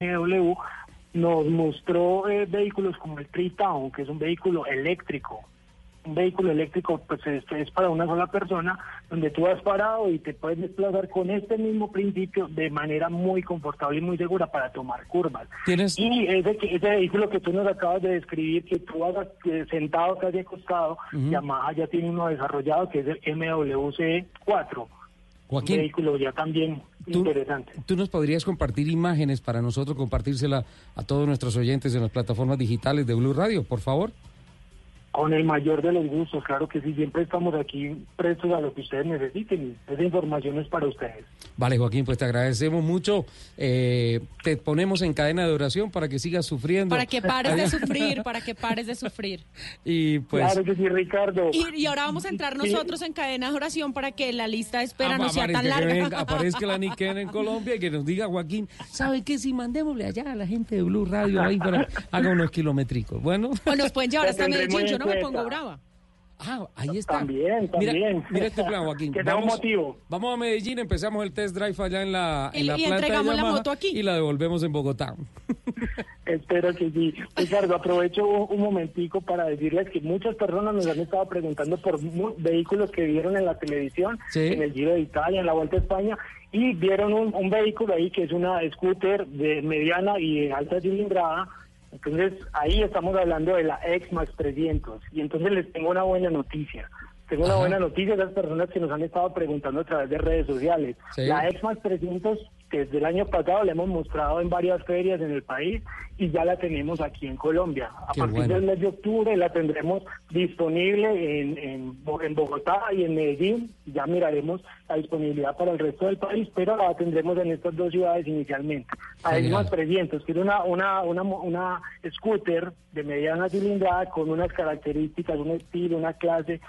BMW nos mostró eh, vehículos como el Tri-Town, que es un vehículo eléctrico. Un vehículo eléctrico pues es, es para una sola persona, donde tú has parado y te puedes desplazar con este mismo principio de manera muy confortable y muy segura para tomar curvas. ¿Tienes- Y ese, ese vehículo que tú nos acabas de describir, que tú hagas eh, sentado casi acostado, Yamaha ya tiene uno desarrollado que es el MWC4. Un Joaquín, vehículo ya también tú, interesante. tú nos podrías compartir imágenes para nosotros compartírsela a todos nuestros oyentes en las plataformas digitales de Blue Radio, por favor. Con el mayor de los gustos, claro que sí, siempre estamos aquí prestos a lo que ustedes necesiten. Esa información es para ustedes. Vale, Joaquín, pues te agradecemos mucho. Eh, te ponemos en cadena de oración para que sigas sufriendo. Para que pares de sufrir, para que pares de sufrir. Y pues claro que sí, Ricardo. Y, y ahora vamos a entrar nosotros en cadena de oración para que la lista de espera no apa- sea tan que larga. venga- aparezca la Niken en Colombia y que nos diga Joaquín, ¿sabe qué? Si mandémosle allá a la gente de Blue Radio ahí para haga unos kilométricos. Bueno, O nos pueden llevar hasta Medellín, yo no me pongo brava. ah, ahí está. También, Mira, también. mira este plan, Joaquín. Que un motivo. Vamos a Medellín, empezamos el test drive allá en la, en Y- la y planta de entregamos la Yamaha moto aquí. y la devolvemos en Bogotá. Espero que sí. Ricardo, aprovecho un, un momentico para decirles que muchas personas nos han estado preguntando por mu- vehículos que vieron en la televisión, Sí. en el Giro de Italia, en la Vuelta a España, y vieron un, un vehículo ahí que es una scooter de mediana y de alta cilindrada. Entonces, ahí estamos hablando de la X-Max 300. Y entonces les tengo una buena noticia. Tengo una buena noticia a las personas que nos han estado preguntando a través de redes sociales. Sí. La X-Max 300, que desde el año pasado la hemos mostrado en varias ferias en el país y ya la tenemos aquí en Colombia. A Qué partir bueno. del mes de octubre la tendremos disponible en, en, Bo- en Bogotá y en Medellín. Ya miraremos la disponibilidad para el resto del país, pero la tendremos en estas dos ciudades inicialmente. X-Max 300, que una, una, una, una scooter de mediana cilindrada con unas características, un estilo, una clase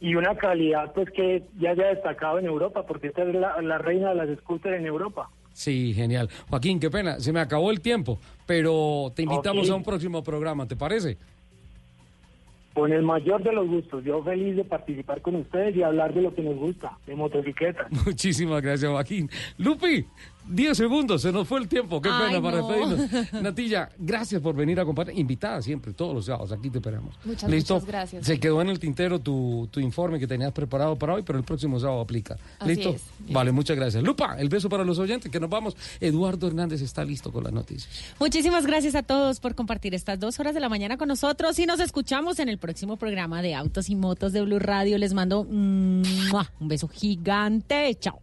y una calidad pues que ya se ha destacado en Europa, porque esta es la, la reina de las scooters en Europa. Sí, genial. Joaquín, qué pena, se me acabó el tiempo, pero te invitamos a un próximo programa, ¿te parece? Con el mayor de los gustos, yo feliz de participar con ustedes y hablar de lo que nos gusta, de motocicletas. Muchísimas gracias, Joaquín. Lupi, 10 segundos, se nos fue el tiempo. Qué Ay, pena para no. despedirnos. Natilla, gracias por venir a acompañar. Invitada siempre, todos los sábados, aquí te esperamos. Muchas, ¿Listo? muchas gracias. Se quedó en el tintero tu, tu informe que tenías preparado para hoy, pero el próximo sábado aplica. Así ¿Listo? es. Vale, muchas gracias. Lupa, el beso para los oyentes, que nos vamos. Eduardo Hernández está listo con las noticias. Muchísimas gracias a todos por compartir estas dos horas de la mañana con nosotros y nos escuchamos en el próximo programa de Autos y Motos de Blue Radio. Les mando mm, un beso gigante. Chao.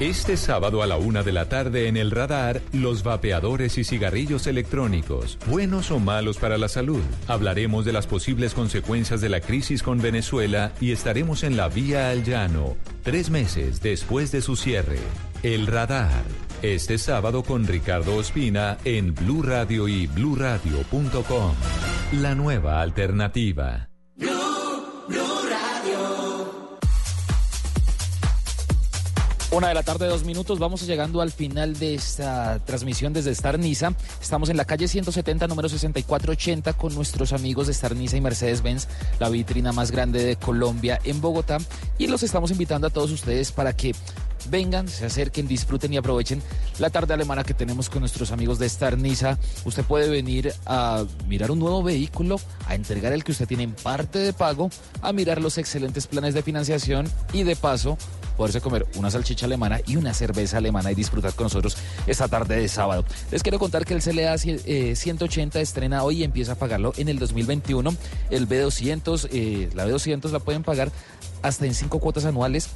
Este sábado a la una de la tarde en el radar, los vapeadores y cigarrillos electrónicos, buenos o malos para la salud. Hablaremos de las posibles consecuencias de la crisis con Venezuela y estaremos en la vía al llano, tres meses después de su cierre. El radar. Este sábado con Ricardo Ospina en Blue Radio y bluradio.com. La nueva alternativa. Una de la tarde, dos minutos. Vamos llegando al final de esta transmisión desde Star Niza. Estamos en la calle 170, número 6480, con nuestros amigos de Star Niza y Mercedes-Benz, la vitrina más grande de Colombia en Bogotá. Y los estamos invitando a todos ustedes para que vengan, se acerquen, disfruten y aprovechen la tarde alemana que tenemos con nuestros amigos de Star Niza. Usted puede venir a mirar un nuevo vehículo, a entregar el que usted tiene en parte de pago, a mirar los excelentes planes de financiación y de paso poderse comer una salchicha alemana y una cerveza alemana y disfrutar con nosotros esta tarde de sábado. Les quiero contar que el CLA eh, 180 estrena hoy y empieza a pagarlo en el 2021. El B200, eh, la B200 la pueden pagar hasta en cinco cuotas anuales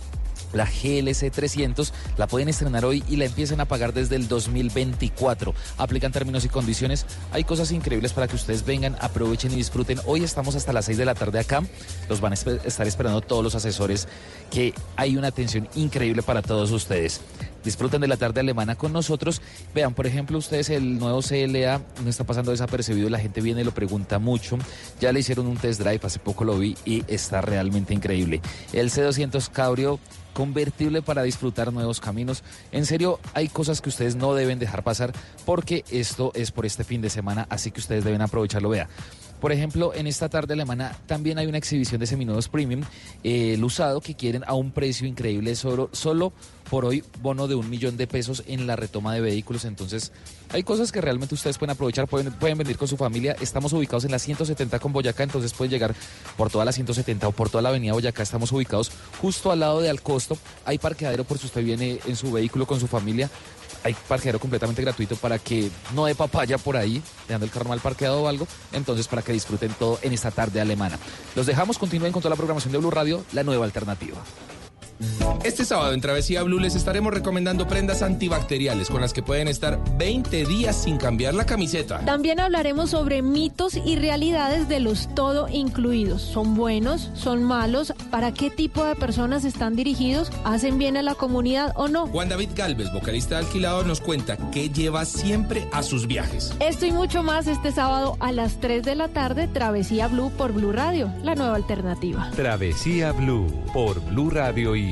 la GLC 300. La pueden estrenar hoy y la empiezan a pagar desde el 2024. Aplican términos y condiciones. Hay cosas increíbles para que ustedes vengan, aprovechen y disfruten. Hoy estamos hasta las 6 de la tarde acá. Los van a estar esperando todos los asesores, que hay una atención increíble para todos ustedes. Disfruten de la tarde alemana con nosotros. Vean, por ejemplo, ustedes el nuevo CLA no está pasando desapercibido, la gente viene y lo pregunta mucho. Ya le hicieron un test drive, hace poco lo vi y está realmente increíble. El C200 Cabrio convertible para disfrutar nuevos caminos. En serio, hay cosas que ustedes no deben dejar pasar porque esto es por este fin de semana, así que ustedes deben aprovecharlo. Vea. Por ejemplo, en esta tarde alemana también hay una exhibición de seminuevos premium, eh, el usado, que quieren a un precio increíble, solo, solo por hoy bono de un millón de pesos en la retoma de vehículos. Entonces, hay cosas que realmente ustedes pueden aprovechar, pueden, pueden venir con su familia. Estamos ubicados en la 170 con Boyacá, entonces pueden llegar por toda la 170 o por toda la avenida Boyacá. Estamos ubicados justo al lado de Alcosto. Hay parqueadero por si usted viene en su vehículo con su familia hay parqueadero completamente gratuito para que no dé papaya por ahí, dejando el carro mal parqueado o algo. Entonces, para que disfruten todo en esta tarde alemana. Los dejamos, continúen con toda la programación de Blue Radio, la nueva alternativa. Este sábado en Travesía Blue les estaremos recomendando prendas antibacteriales con las que pueden estar 20 días sin cambiar la camiseta. También hablaremos sobre mitos y realidades de los todo incluidos. ¿Son buenos? ¿Son malos? ¿Para qué tipo de personas están dirigidos? ¿Hacen bien a la comunidad o no? Juan David Galvez, vocalista de Alquilado, nos cuenta qué lleva siempre a sus viajes. Esto y mucho más este sábado a las 3 de la tarde, Travesía Blue por Blue Radio, la nueva alternativa. Travesía Blue por Blue Radio y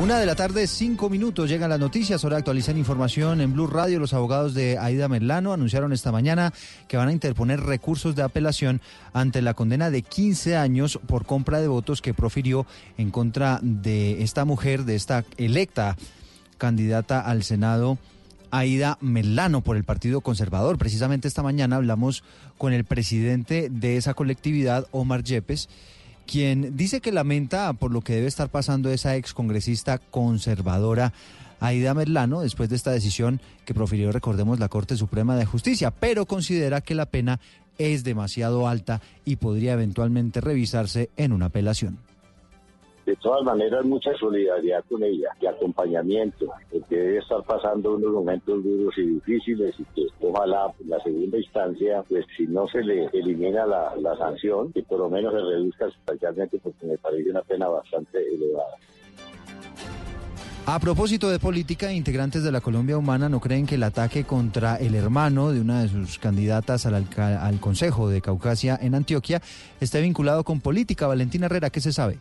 Una de la tarde, cinco minutos, llegan las noticias. Ahora actualizan información en Blue Radio. Los abogados de Aida Merlano anunciaron esta mañana que van a interponer recursos de apelación ante la condena de 15 años por compra de votos que profirió en contra de esta mujer, de esta electa candidata al Senado. Aida Melano por el Partido Conservador. Precisamente esta mañana hablamos con el presidente de esa colectividad, Omar Yepes, quien dice que lamenta por lo que debe estar pasando esa excongresista conservadora Aida Merlano después de esta decisión que profirió, recordemos, la Corte Suprema de Justicia, pero considera que la pena es demasiado alta y podría eventualmente revisarse en una apelación de todas maneras mucha solidaridad con ella y acompañamiento, porque debe estar pasando unos momentos duros y difíciles y que ojalá la segunda instancia, pues si no se le elimina la, la sanción, que por lo menos se reduzca sustancialmente porque me parece una pena bastante elevada. A propósito de política, integrantes de la Colombia Humana no creen que el ataque contra el hermano de una de sus candidatas al, al Consejo de Caucasia en Antioquia esté vinculado con política. Valentina Herrera, ¿qué se sabe?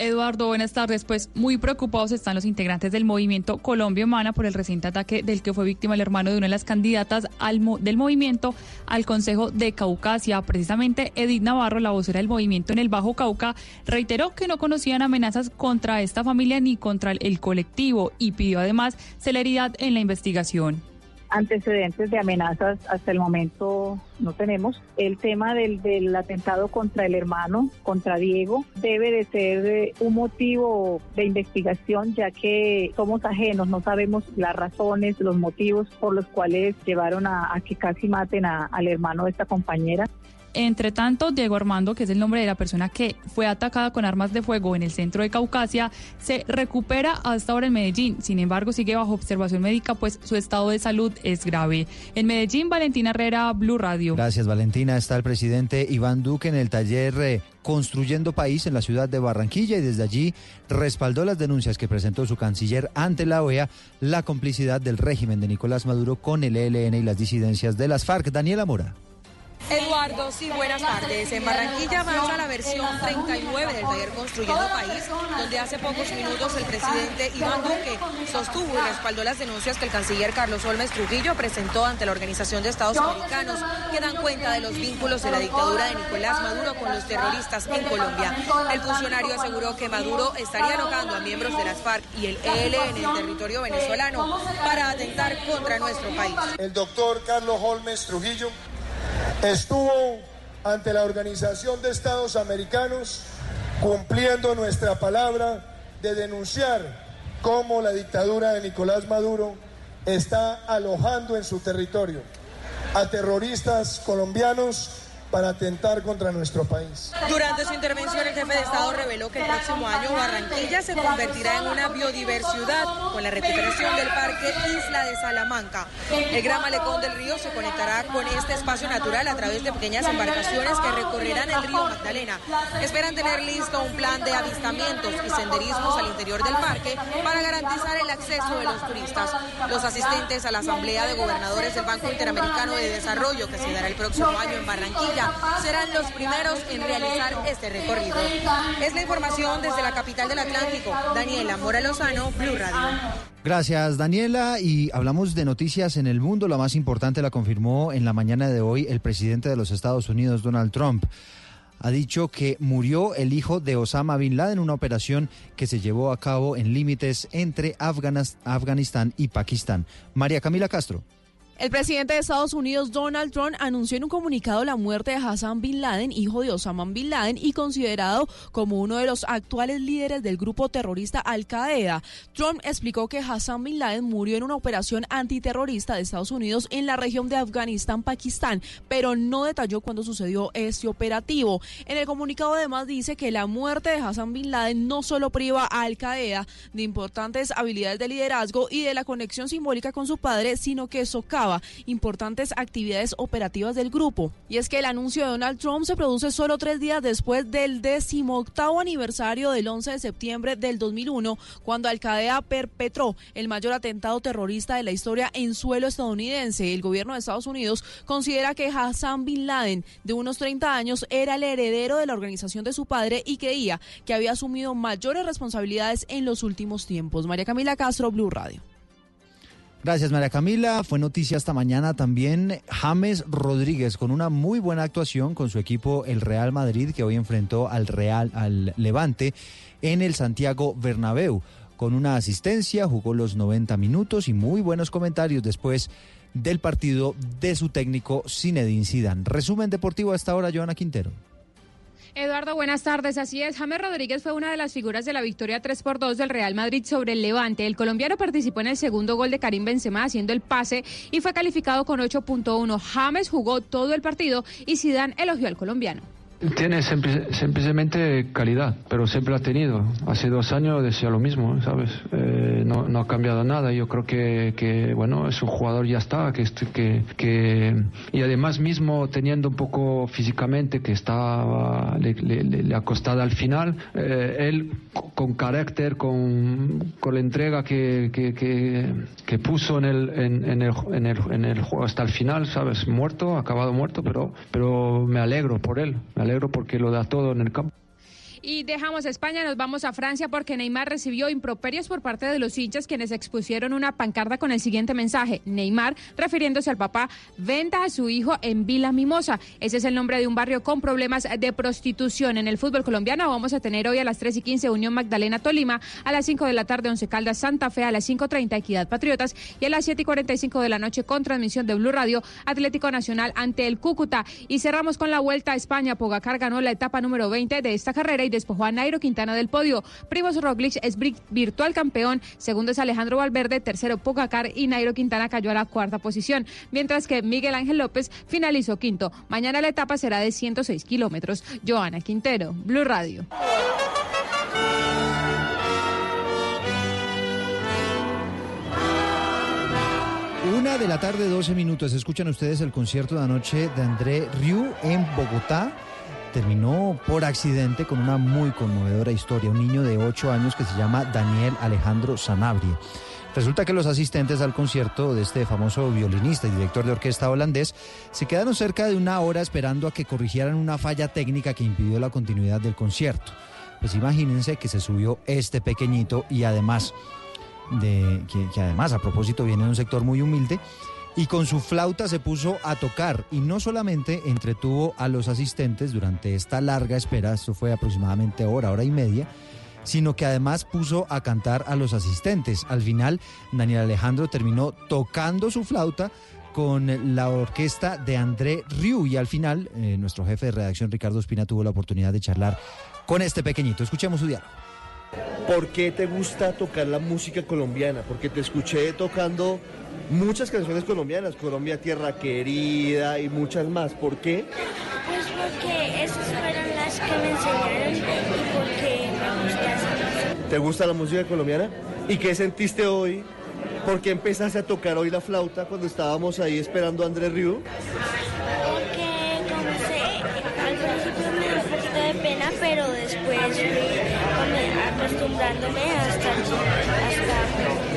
Eduardo, buenas tardes. Pues muy preocupados están los integrantes del movimiento Colombia Humana por el reciente ataque del que fue víctima el hermano de una de las candidatas al, del movimiento al Consejo de Caucasia. Precisamente Edith Navarro, la vocera del movimiento en el Bajo Cauca, reiteró que no conocían amenazas contra esta familia ni contra el colectivo y pidió además celeridad en la investigación antecedentes de amenazas hasta el momento no tenemos. El tema del, del atentado contra el hermano, contra Diego, debe de ser eh, un motivo de investigación ya que somos ajenos, no sabemos las razones, los motivos por los cuales llevaron a, que casi maten al hermano de esta compañera. Entre tanto, Diego Armando, que es el nombre de la persona que fue atacada con armas de fuego en el centro de Caucasia, se recupera hasta ahora en Medellín. Sin embargo, sigue bajo observación médica, pues su estado de salud es grave. En Medellín, Valentina Herrera, Blue Radio. Gracias, Valentina. Está el presidente Iván Duque en el taller eh, Construyendo País en la ciudad de Barranquilla y desde allí respaldó las denuncias que presentó su canciller ante la OEA, la complicidad del régimen de Nicolás Maduro con el ELN y las disidencias de las FARC. Daniela Mora. Eduardo, sí, buenas tardes. En Barranquilla avanza la versión 39 del taller Construyendo País, donde hace pocos minutos el presidente Iván Duque sostuvo y respaldó las denuncias que el canciller Carlos Olmes Trujillo presentó ante la Organización de Estados Americanos, que dan cuenta de los vínculos de la dictadura de Nicolás Maduro con los terroristas en Colombia. El funcionario aseguró que Maduro estaría alojando a miembros de las FARC y el ELN en el territorio venezolano para atentar contra nuestro país. El doctor Carlos Holmes Trujillo estuvo ante la Organización de Estados Americanos cumpliendo nuestra palabra de denunciar cómo la dictadura de Nicolás Maduro está alojando en su territorio a terroristas colombianos para atentar contra nuestro país. Durante su intervención, el jefe de Estado reveló que el próximo año Barranquilla se convertirá en una biodiversidad con la recuperación del Parque Isla de Salamanca. El Gran Malecón del Río se conectará con este espacio natural a través de pequeñas embarcaciones que recorrerán el río Magdalena. Esperan tener listo un plan de avistamientos y senderismos al interior del parque para garantizar el acceso de los turistas. Los asistentes a la Asamblea de Gobernadores del Banco Interamericano de Desarrollo, que se dará el próximo año en Barranquilla, serán los primeros en realizar este recorrido. Es la información desde la capital del Atlántico. Daniela Mora Lozano, Blue Radio. Gracias, Daniela. Y hablamos de noticias en el mundo. La más importante la confirmó en la mañana de hoy el presidente de los Estados Unidos, Donald Trump. Ha dicho que murió el hijo de Osama Bin Laden en una operación que se llevó a cabo en límites entre Afganistán y Pakistán. María Camila Castro. El presidente de Estados Unidos, Donald Trump, anunció en un comunicado la muerte de Hassan Bin Laden, hijo de Osama Bin Laden y considerado como uno de los actuales líderes del grupo terrorista Al Qaeda. Trump explicó que Hassan Bin Laden murió en una operación antiterrorista de Estados Unidos en la región de Afganistán, Pakistán, pero no detalló cuándo sucedió este operativo. En el comunicado además dice que la muerte de Hassan Bin Laden no solo priva a Al Qaeda de importantes habilidades de liderazgo y de la conexión simbólica con su padre, sino que socava importantes actividades operativas del grupo. Y es que el anuncio de Donald Trump se produce solo tres días después del decimoctavo aniversario del 11 de septiembre del 2001, cuando Al Qaeda perpetró el mayor atentado terrorista de la historia en suelo estadounidense. El gobierno de Estados Unidos considera que Hassan Bin Laden, de unos 30 años, era el heredero de la organización de su padre y creía que había asumido mayores responsabilidades en los últimos tiempos. María Camila Castro, Blue Radio. Gracias María Camila. Fue noticia esta mañana también James Rodríguez con una muy buena actuación con su equipo el Real Madrid que hoy enfrentó al Real al Levante en el Santiago Bernabéu. Con una asistencia jugó los 90 minutos y muy buenos comentarios después del partido de su técnico Zinedine Zidane. Resumen deportivo a esta hora Joana Quintero. Eduardo, buenas tardes. Así es, James Rodríguez fue una de las figuras de la victoria 3 por 2 del Real Madrid sobre el Levante. El colombiano participó en el segundo gol de Karim Benzema haciendo el pase y fue calificado con 8.1. James jugó todo el partido y Zidane elogió al colombiano. Tiene simplemente calidad, pero siempre ha tenido. Hace dos años decía lo mismo, ¿sabes? Eh, no, no, ha cambiado nada. Yo creo que, que, bueno, es un jugador ya está, que, que, que y además mismo teniendo un poco físicamente que estaba le, le, le ha costado al final, eh, él con carácter, con, con la entrega que, que, que, puso en el, en, en, el, en, el, en el juego hasta el final, ¿sabes? Muerto, acabado muerto, pero, pero me alegro por él. Me alegro porque lo da todo en el campo. Y dejamos España, nos vamos a Francia porque Neymar recibió improperios por parte de los hinchas quienes expusieron una pancarta con el siguiente mensaje. Neymar, refiriéndose al papá, venta a su hijo en Vila Mimosa. Ese es el nombre de un barrio con problemas de prostitución. En el fútbol colombiano vamos a tener hoy a las 3 y 15 Unión Magdalena Tolima, a las 5 de la tarde Once Caldas Santa Fe, a las 5.30 Equidad Patriotas y a las 7 y 45 de la noche con transmisión de Blue Radio Atlético Nacional ante el Cúcuta. Y cerramos con la Vuelta a España. Pogacar ganó la etapa número 20 de esta carrera y despojó a Nairo Quintana del podio. Primos Roglic es virtual campeón, segundo es Alejandro Valverde, tercero Pogacar y Nairo Quintana cayó a la cuarta posición, mientras que Miguel Ángel López finalizó quinto. Mañana la etapa será de 106 kilómetros. Joana Quintero, Blue Radio. Una de la tarde, 12 minutos. Escuchan ustedes el concierto de anoche de André Rieu en Bogotá terminó por accidente con una muy conmovedora historia. Un niño de 8 años que se llama Daniel Alejandro Sanabria. Resulta que los asistentes al concierto de este famoso violinista y director de orquesta holandés se quedaron cerca de una hora esperando a que corrigieran una falla técnica que impidió la continuidad del concierto. Pues imagínense que se subió este pequeñito y además de que, que además a propósito viene de un sector muy humilde y con su flauta se puso a tocar y no solamente entretuvo a los asistentes durante esta larga espera, esto fue aproximadamente hora, hora y media, sino que además puso a cantar a los asistentes. Al final, Daniel Alejandro terminó tocando su flauta con la orquesta de André Riu y al final eh, nuestro jefe de redacción Ricardo Espina tuvo la oportunidad de charlar con este pequeñito. Escuchemos su diálogo. ¿Por qué te gusta tocar la música colombiana? Porque te escuché tocando muchas canciones colombianas, Colombia Tierra Querida y muchas más. ¿Por qué? Pues porque esas fueron las que me enseñaron y porque me gusta esa música. ¿Te gusta la música colombiana? ¿Y qué sentiste hoy? ¿Por qué empezaste a tocar hoy la flauta cuando estábamos ahí esperando a Andrés Río? Porque, como sé, al principio me dio un poquito de pena, pero después fui acostumbrándome hasta, hasta.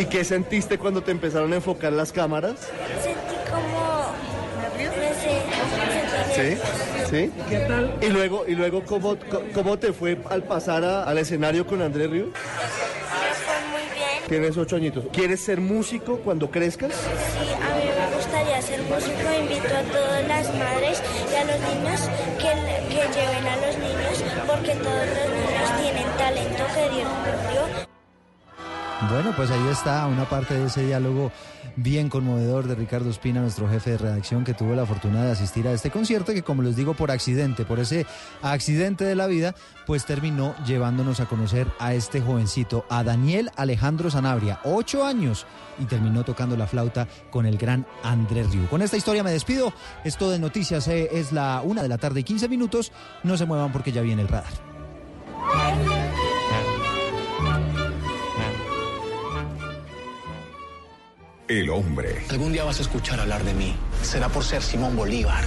¿Y qué sentiste cuando te empezaron a enfocar las cámaras? Sentí como... No sé, sentí ¿Sí? ¿Sí? ¿Qué tal? Y luego, y luego ¿cómo, cómo te fue al pasar a- al escenario con Andrés Río? Me fue muy bien. Tienes ocho añitos. ¿Quieres ser músico cuando crezcas? Sí, a mí me gustaría ser músico. Invito a todas las madres y a los niños que, que lleven a los niños porque todos los niños tienen talento que Dios nos dio. Bueno, pues ahí está una parte de ese diálogo bien conmovedor de Ricardo Espina, nuestro jefe de redacción, que tuvo la fortuna de asistir a este concierto, que como les digo, por accidente, por ese accidente de la vida, pues terminó llevándonos a conocer a este jovencito, a Daniel Alejandro Sanabria, ocho años, y terminó tocando la flauta con el gran Andrés Riu. Con esta historia me despido. Esto de noticias eh, es la una de la tarde y 15 minutos. No se muevan porque ya viene el radar. El hombre. Algún día vas a escuchar hablar de mí. Será por ser Simón Bolívar.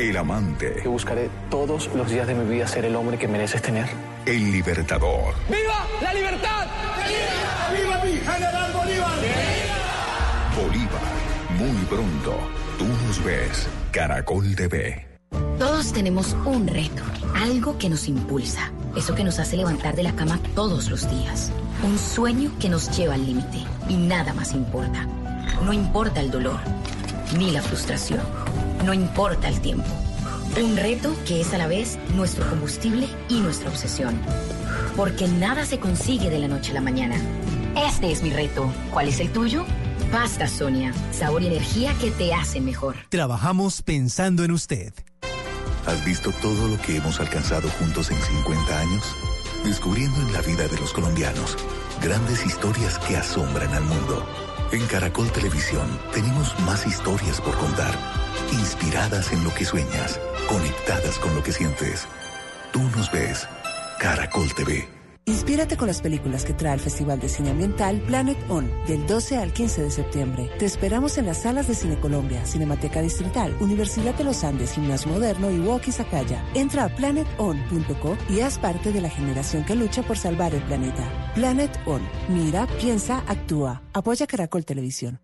El amante. Que buscaré todos los días de mi vida ser el hombre que mereces tener. El libertador. ¡Viva la libertad! ¡Viva mi general Bolívar! Bolívar. Muy pronto. Tú nos ves. Caracol TV. Todos tenemos un reto, algo que nos impulsa, eso que nos hace levantar de la cama todos los días, un sueño que nos lleva al límite y nada más importa. No importa el dolor, ni la frustración, no importa el tiempo. Un reto que es a la vez nuestro combustible y nuestra obsesión. Porque nada se consigue de la noche a la mañana. Este es mi reto. ¿Cuál es el tuyo? Pasta Sonia, sabor y energía que te hacen mejor. Trabajamos pensando en usted. ¿Has visto todo lo que hemos alcanzado juntos en 50 años? Descubriendo en la vida de los colombianos grandes historias que asombran al mundo. En Caracol Televisión tenemos más historias por contar, inspiradas en lo que sueñas, conectadas con lo que sientes. Tú nos ves, Caracol TV. Inspírate con las películas que trae el Festival de Cine Ambiental Planet On del 12 al 15 de septiembre. Te esperamos en las salas de Cine Colombia, Cinemateca Distrital, Universidad de los Andes, Gimnasio Moderno y Walkie Sacaya. Entra a planeton.co y haz parte de la generación que lucha por salvar el planeta. Planet On. Mira, piensa, actúa. Apoya Caracol Televisión.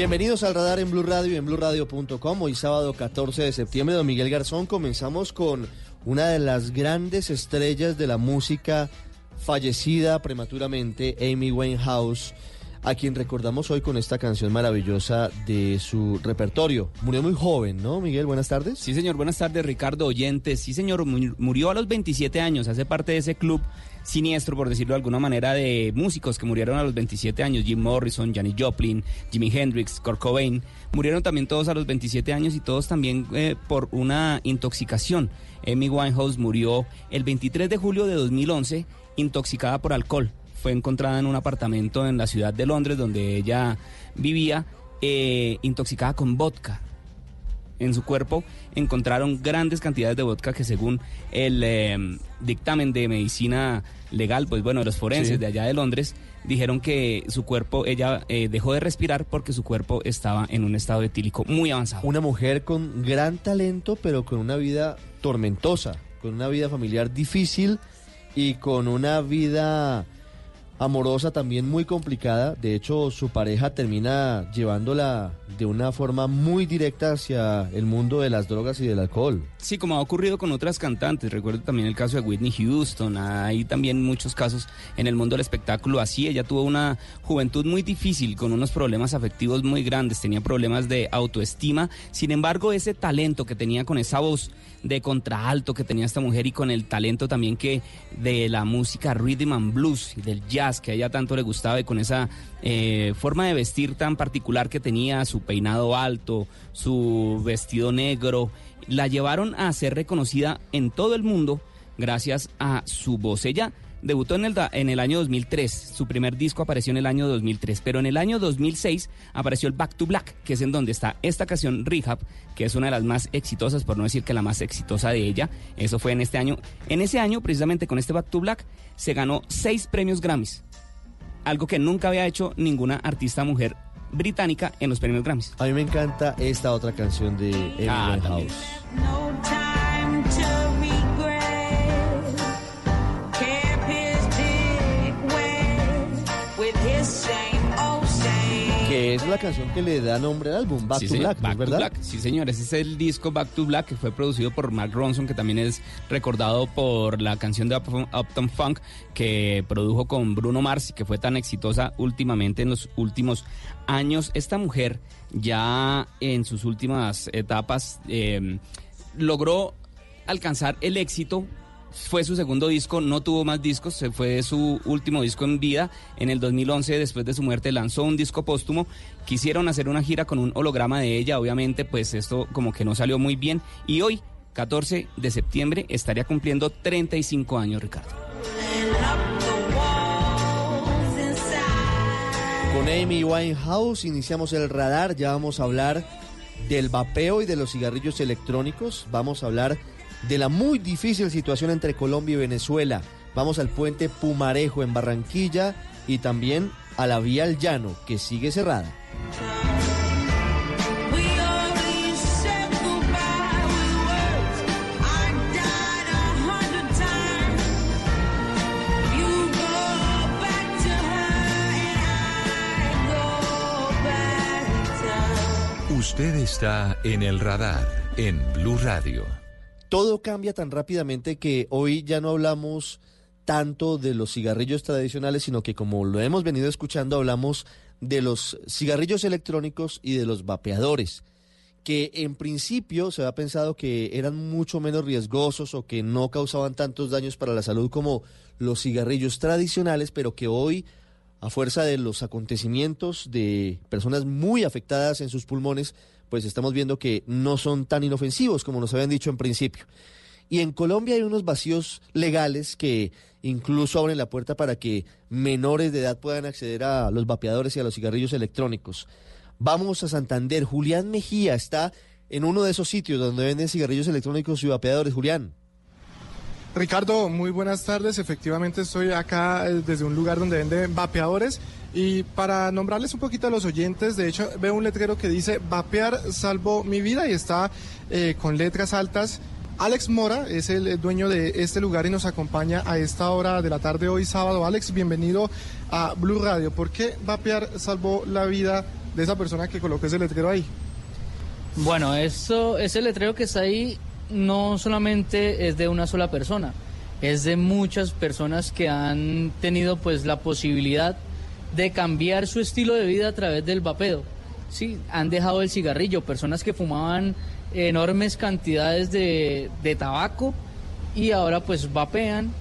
Bienvenidos al Radar en Blue Radio y en BlueRadio.com. Hoy sábado 14 de septiembre, don Miguel Garzón. Comenzamos con una de las grandes estrellas de la música fallecida prematuramente, Amy Winehouse. a quien recordamos hoy con esta canción maravillosa de su repertorio. Murió muy joven, ¿no, Miguel? Buenas tardes. Sí, señor, buenas tardes, Ricardo Oyentes. Sí, señor, mu- murió a los 27 años, hace parte de ese club siniestro, por decirlo de alguna manera, de músicos que murieron a los 27 años. Jim Morrison, Janis Joplin, Jimi Hendrix, Kurt Cobain. Murieron también todos a los 27 años y todos también eh, por una intoxicación. Amy Winehouse murió el 23 de julio de 2011 intoxicada por alcohol. Fue encontrada en un apartamento en la ciudad de Londres donde ella vivía, eh, intoxicada con vodka. En su cuerpo encontraron grandes cantidades de vodka que según el eh, dictamen de medicina legal, pues bueno, de los forenses Sí. de allá de Londres, dijeron que su cuerpo, ella eh, dejó de respirar porque su cuerpo estaba en un estado etílico muy avanzado. Una mujer con gran talento, pero con una vida tormentosa, con una vida familiar difícil y con una vida amorosa también muy complicada. De hecho, su pareja termina llevándola de una forma muy directa hacia el mundo de las drogas y del alcohol. Sí, como ha ocurrido con otras cantantes. Recuerdo también el caso de Whitney Houston. Hay también muchos casos en el mundo del espectáculo así. Ella tuvo una juventud muy difícil, con unos problemas afectivos muy grandes. Tenía problemas de autoestima. Sin embargo, ese talento que tenía con esa voz de contraalto que tenía esta mujer y con el talento también que de la música rhythm and blues y del jazz que a ella tanto le gustaba y con esa eh, forma de vestir tan particular que tenía, su peinado alto, su vestido negro, la llevaron a ser reconocida en todo el mundo gracias a su voz. Ella debutó en el, en el año 2003, su primer disco apareció en el año 2003, pero en el año 2006 apareció el Back to Black, que es en donde está esta canción Rehab, que es una de las más exitosas, por no decir que la más exitosa de ella. Eso fue en este año. En ese año, precisamente con este Back to Black, se ganó seis premios Grammys, algo que nunca había hecho ninguna artista mujer británica en los premios Grammys. A mí me encanta esta otra canción de Amy Ah. La canción que le da nombre al álbum, Back Sí, to Black, ¿no Back to verdad? Black. Sí, señor, ese es el disco Back to Black que fue producido por Mark Ronson, que también es recordado por la canción de Up- Uptown Funk que produjo con Bruno Mars y que fue tan exitosa últimamente en los últimos años. Esta mujer ya en sus últimas etapas eh, logró alcanzar el éxito fue su segundo disco, no tuvo más discos, se fue su último disco en vida. En el 2011, después de su muerte, lanzó un disco póstumo. Quisieron hacer una gira con un holograma de ella, obviamente, pues esto como que no salió muy bien. Y hoy, 14 de septiembre, estaría cumpliendo 35 años, Ricardo. Con Amy Winehouse iniciamos el radar, ya vamos a hablar del vapeo y de los cigarrillos electrónicos, vamos a hablar de la muy difícil situación entre Colombia y Venezuela, vamos al puente Pumarejo en Barranquilla y también a la vía al llano que sigue cerrada. Usted está en el radar en Blue Radio. Todo cambia tan rápidamente que hoy ya no hablamos tanto de los cigarrillos tradicionales, sino que como lo hemos venido escuchando, hablamos de los cigarrillos electrónicos y de los vapeadores, que en principio se había pensado que eran mucho menos riesgosos o que no causaban tantos daños para la salud como los cigarrillos tradicionales, pero que hoy, a fuerza de los acontecimientos de personas muy afectadas en sus pulmones, pues estamos viendo que no son tan inofensivos como nos habían dicho en principio. Y en Colombia hay unos vacíos legales que incluso abren la puerta para que menores de edad puedan acceder a los vapeadores y a los cigarrillos electrónicos. Vamos a Santander. Julián Mejía está en uno de esos sitios donde venden cigarrillos electrónicos y vapeadores. Julián. Ricardo, muy buenas tardes. Efectivamente estoy acá eh, desde un lugar donde venden vapeadores y para nombrarles un poquito a los oyentes, de hecho veo un letrero que dice vapear salvó mi vida y está eh, con letras altas. Alex Mora es el dueño de este lugar y nos acompaña a esta hora de la tarde hoy sábado. Alex, bienvenido a Blue Radio. ¿Por qué vapear salvó la vida de esa persona que colocó ese letrero ahí? Bueno, eso, ese letrero que está ahí no solamente es de una sola persona, es de muchas personas que han tenido pues la posibilidad de cambiar su estilo de vida a través del vapeo. Sí, han dejado el cigarrillo, personas que fumaban enormes cantidades de, de tabaco y ahora pues vapean,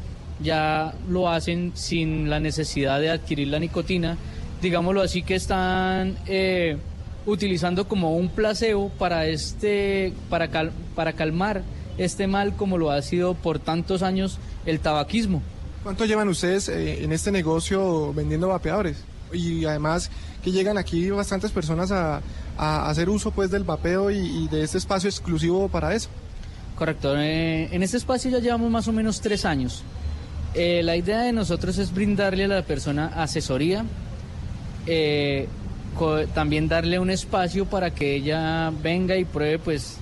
ya lo hacen sin la necesidad de adquirir la nicotina, digámoslo así que están eh, utilizando como un placebo para este, para, cal- para calmar este mal como lo ha sido por tantos años el tabaquismo. ¿Cuánto llevan ustedes eh, en este negocio vendiendo vapeadores? Y además que llegan aquí bastantes personas a, a hacer uso pues del vapeo y, y de este espacio exclusivo para eso. Correcto. eh, en este espacio ya llevamos más o menos tres años. Eh, la idea de nosotros es brindarle a la persona asesoría, eh, también darle un espacio para que ella venga y pruebe, pues,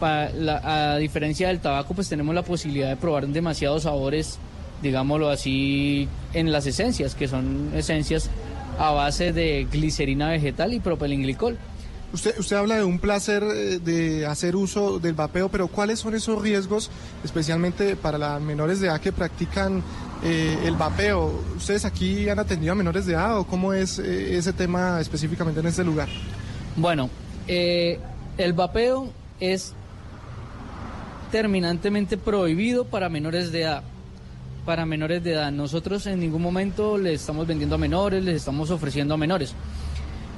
la- a diferencia del tabaco, pues tenemos la posibilidad de probar demasiados sabores, digámoslo así, en las esencias, que son esencias a base de glicerina vegetal y propilenglicol. Usted, usted habla de un placer eh, de hacer uso del vapeo, pero ¿cuáles son esos riesgos, especialmente para las menores de edad que practican eh, el vapeo? ¿Ustedes aquí han atendido a menores de edad o cómo es eh, ese tema específicamente en este lugar? Bueno, eh, el vapeo es terminantemente prohibido para menores de edad. Para menores de edad. Nosotros en ningún momento les estamos vendiendo a menores, les estamos ofreciendo a menores.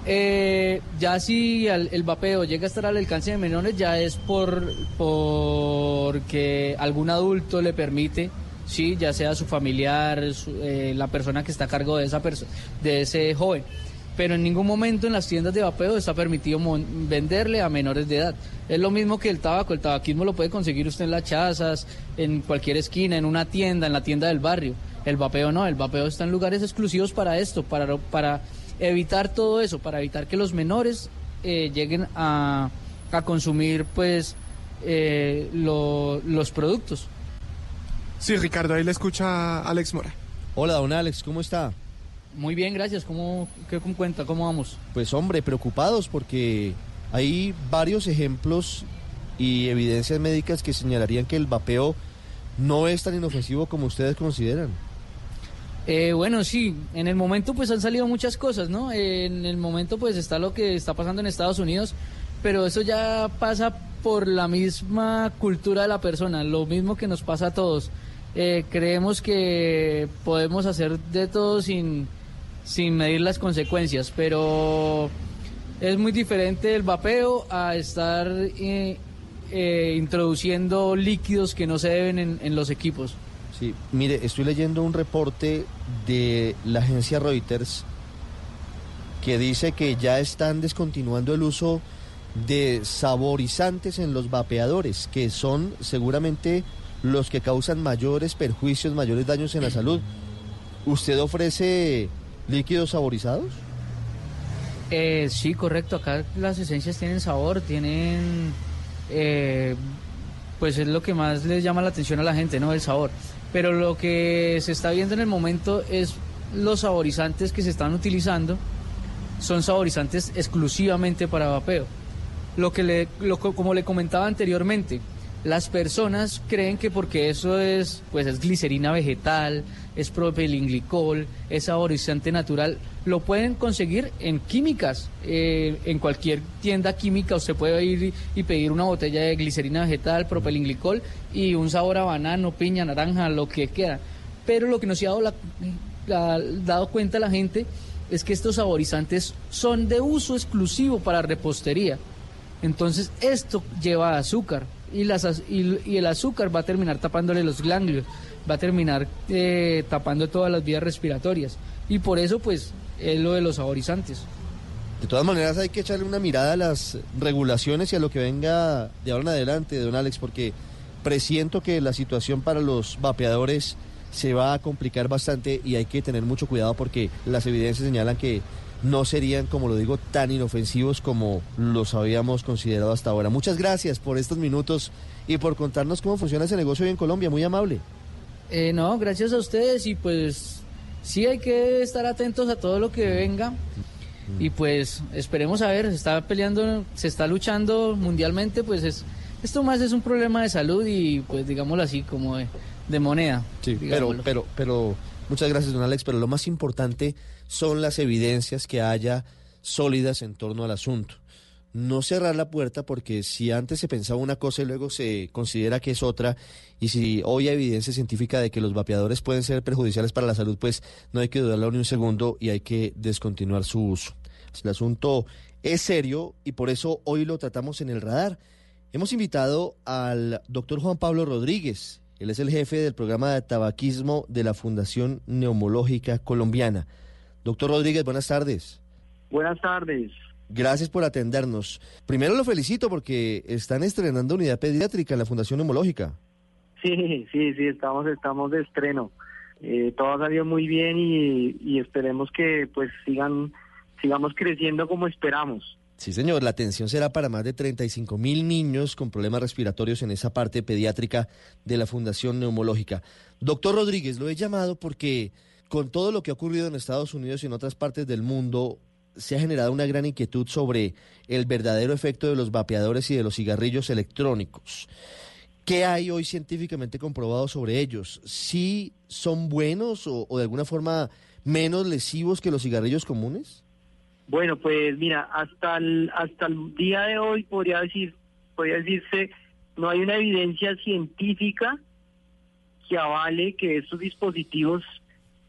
Eh, ya si el vapeo llega a estar al alcance de menores, ya es por porque algún adulto le permite, sí, ya sea su familiar, eh, la persona que está a cargo de esa perso- de ese joven. Pero en ningún momento en las tiendas de vapeo está permitido mon- venderle a menores de edad. Es lo mismo que el tabaco, el tabaquismo lo puede conseguir usted en las chazas, en cualquier esquina, en una tienda, en la tienda del barrio. El vapeo no, el vapeo está en lugares exclusivos para esto, para, para evitar todo eso, para evitar que los menores eh, lleguen a, a consumir pues eh, lo- los productos. Sí, Ricardo, ahí le escucha Alex Mora. Hola, don Alex, ¿cómo está? Muy bien, gracias. ¿Cómo, qué cómo cuenta? ¿Cómo vamos? Pues hombre, preocupados porque hay varios ejemplos y evidencias médicas que señalarían que el vapeo no es tan inofensivo como ustedes consideran. Eh, bueno, sí, en el momento pues han salido muchas cosas, ¿no? Eh, en el momento pues está lo que está pasando en Estados Unidos, pero eso ya pasa por la misma cultura de la persona, lo mismo que nos pasa a todos. Eh, creemos que podemos hacer de todo sin, sin medir las consecuencias, pero es muy diferente el vapeo a estar eh, eh, introduciendo líquidos que no se deben en, en los equipos. Sí, mire, estoy leyendo un reporte de la agencia Reuters que dice que ya están descontinuando el uso de saborizantes en los vapeadores, que son seguramente los que causan mayores perjuicios, mayores daños en la salud. ¿Usted ofrece líquidos saborizados? Eh, sí, correcto. Acá las esencias tienen sabor, tienen, eh, pues es lo que más les llama la atención a la gente, ¿no? El sabor. Pero lo que se está viendo en el momento es los saborizantes que se están utilizando son saborizantes exclusivamente para vapeo. Lo que le, lo co- como le comentaba anteriormente, las personas creen que porque eso es, pues es glicerina vegetal, es propilenglicol, es saborizante natural, lo pueden conseguir en químicas. Eh, en cualquier tienda química usted puede ir y- pedir una botella de glicerina vegetal, propilenglicol y un sabor a banano, piña, naranja, lo que quiera. Pero lo que nos ha dado, cuenta la gente es que estos saborizantes son de uso exclusivo para repostería. Entonces esto lleva azúcar y, y el azúcar va a terminar tapándole los ganglios, va a terminar eh, tapando todas las vías respiratorias. Y por eso pues es lo de los saborizantes. De todas maneras hay que echarle una mirada a las regulaciones y a lo que venga de ahora en adelante, don Alex, porque presiento que la situación para los vapeadores se va a complicar bastante y hay que tener mucho cuidado porque las evidencias señalan que no serían, como lo digo, tan inofensivos como los habíamos considerado hasta ahora. Muchas gracias por estos minutos y por contarnos cómo funciona ese negocio hoy en Colombia, muy amable. Eh, no, gracias a ustedes y pues sí hay que estar atentos a todo lo que venga y pues esperemos a ver, se está peleando, se está luchando mundialmente, pues es esto más es un problema de salud y pues digámoslo así como de, de moneda. Pero, digámoslo. pero, pero Muchas gracias, don Alex, pero lo más importante son las evidencias que haya sólidas en torno al asunto. No cerrar la puerta porque si antes se pensaba una cosa y luego se considera que es otra, y si hoy hay evidencia científica de que los vapeadores pueden ser perjudiciales para la salud, pues no hay que dudarlo ni un segundo y hay que descontinuar su uso. El asunto es serio y por eso hoy lo tratamos en el radar. Hemos invitado al doctor Juan Pablo Rodríguez. Él es el jefe del programa de tabaquismo de la Fundación Neumológica Colombiana. Doctor Rodríguez, buenas tardes. Buenas tardes. Gracias por atendernos. Primero lo felicito porque están estrenando unidad pediátrica en la Fundación Neumológica. Sí, sí, sí, estamos, estamos de estreno. Eh, todo ha salido muy bien y, y esperemos que pues sigan, sigamos creciendo como esperamos. Sí, señor, la atención será para más de 35 mil niños con problemas respiratorios en esa parte pediátrica de la Fundación Neumológica. Doctor Rodríguez, lo he llamado porque con todo lo que ha ocurrido en Estados Unidos y en otras partes del mundo, se ha generado una gran inquietud sobre el verdadero efecto de los vapeadores y de los cigarrillos electrónicos. ¿Qué hay hoy científicamente comprobado sobre ellos? ¿Sí son buenos o, o de alguna forma menos lesivos que los cigarrillos comunes? Bueno, pues mira, hasta el, hasta el día de hoy podría decir, podría decirse, no hay una evidencia científica que avale que estos dispositivos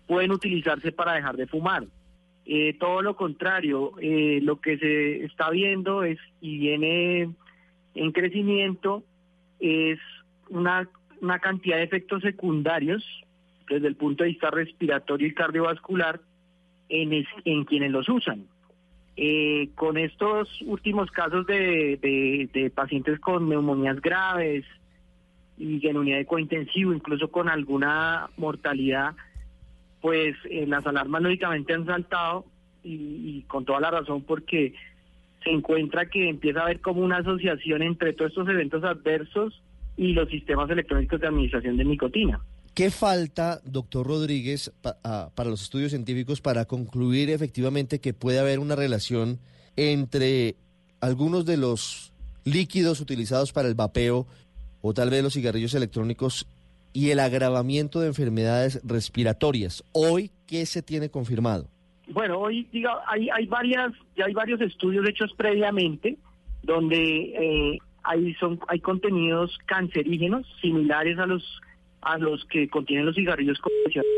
pueden utilizarse para dejar de fumar. Eh, todo lo contrario, eh, lo que se está viendo es y viene en crecimiento es una, una cantidad de efectos secundarios desde el punto de vista respiratorio y cardiovascular en, en quienes los usan. Eh, con estos últimos casos de, de- de pacientes con neumonías graves y en unidad de cointensivo, incluso con alguna mortalidad, pues eh, las alarmas lógicamente han saltado y, con toda la razón porque se encuentra que empieza a haber como una asociación entre todos estos eventos adversos y los sistemas electrónicos de administración de nicotina. ¿Qué falta, doctor Rodríguez, pa- para los estudios científicos para concluir efectivamente que puede haber una relación entre algunos de los líquidos utilizados para el vapeo o tal vez los cigarrillos electrónicos y el agravamiento de enfermedades respiratorias? Hoy, ¿qué se tiene confirmado? Bueno, hoy diga, hay, hay varias, ya hay varios estudios hechos previamente donde eh, hay son hay contenidos cancerígenos similares a los a los que contienen los cigarrillos convencionales.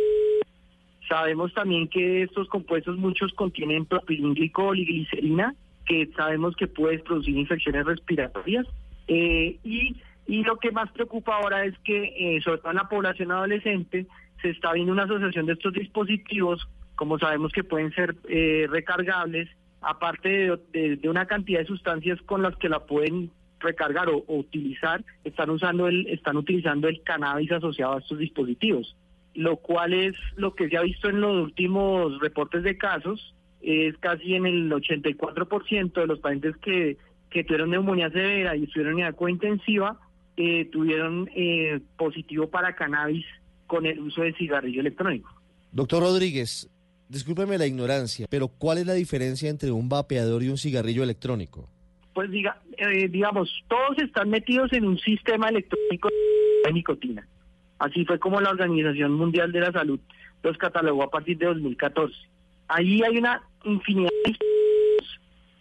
Sabemos también que estos compuestos muchos contienen propilenglicol y glicerina, que sabemos que puede producir infecciones respiratorias. Eh, y, y lo que más preocupa ahora es que, eh, sobre todo en la población adolescente, se está viendo una asociación de estos dispositivos, como sabemos que pueden ser eh, recargables, aparte de, una cantidad de sustancias con las que la pueden recargar o, utilizar, están usando el, están utilizando el cannabis asociado a estos dispositivos, lo cual es lo que se ha visto en los últimos reportes de casos, es casi en el 84% de los pacientes que, que tuvieron neumonía severa y estuvieron en unidad cointensiva, eh, tuvieron eh, positivo para cannabis con el uso de cigarrillo electrónico. Doctor Rodríguez, discúlpeme la ignorancia, pero ¿cuál es la diferencia entre un vapeador y un cigarrillo electrónico? Pues diga, eh, digamos, todos están metidos en un sistema electrónico de nicotina. Así fue como la Organización Mundial de la Salud los catalogó a partir de 2014. Ahí hay una infinidad de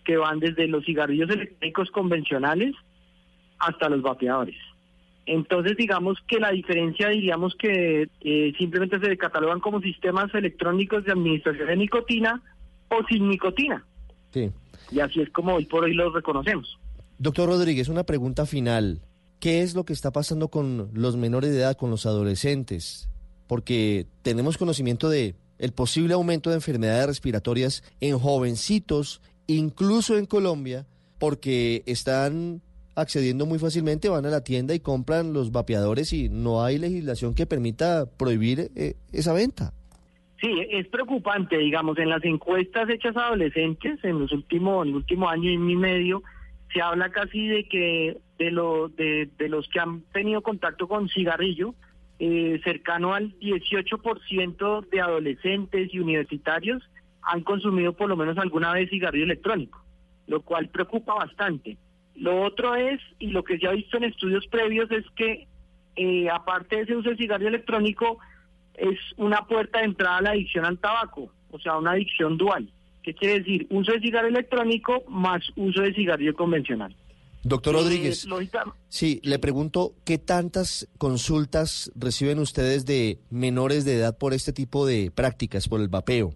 que van desde los cigarrillos electrónicos convencionales hasta los vapeadores. Entonces, digamos que la diferencia, diríamos que eh, simplemente se catalogan como sistemas electrónicos de administración de nicotina o sin nicotina. Sí. Y así es como hoy por hoy los reconocemos. Doctor Rodríguez, una pregunta final. ¿Qué es lo que está pasando con los menores de edad, con los adolescentes? Porque tenemos conocimiento de el posible aumento de enfermedades respiratorias en jovencitos, incluso en Colombia, porque están accediendo muy fácilmente, van a la tienda y compran los vapeadores y no hay legislación que permita prohibir eh, esa venta. Sí, es preocupante, digamos, en las encuestas hechas a adolescentes en los últimos, en el último año y medio, se habla casi de que de, lo, de, de los que han tenido contacto con cigarrillo, eh, cercano al 18% de adolescentes y universitarios han consumido por lo menos alguna vez cigarrillo electrónico, lo cual preocupa bastante. Lo otro es, y lo que se ha visto en estudios previos, es que eh, aparte de ese uso del cigarrillo electrónico, es una puerta de entrada a la adicción al tabaco, o sea, una adicción dual. ¿Qué quiere decir? Uso de cigarro electrónico más uso de cigarrillo convencional. Doctor Eh, Rodríguez, sí, le pregunto, ¿qué tantas consultas reciben ustedes de menores de edad por este tipo de prácticas, por el vapeo?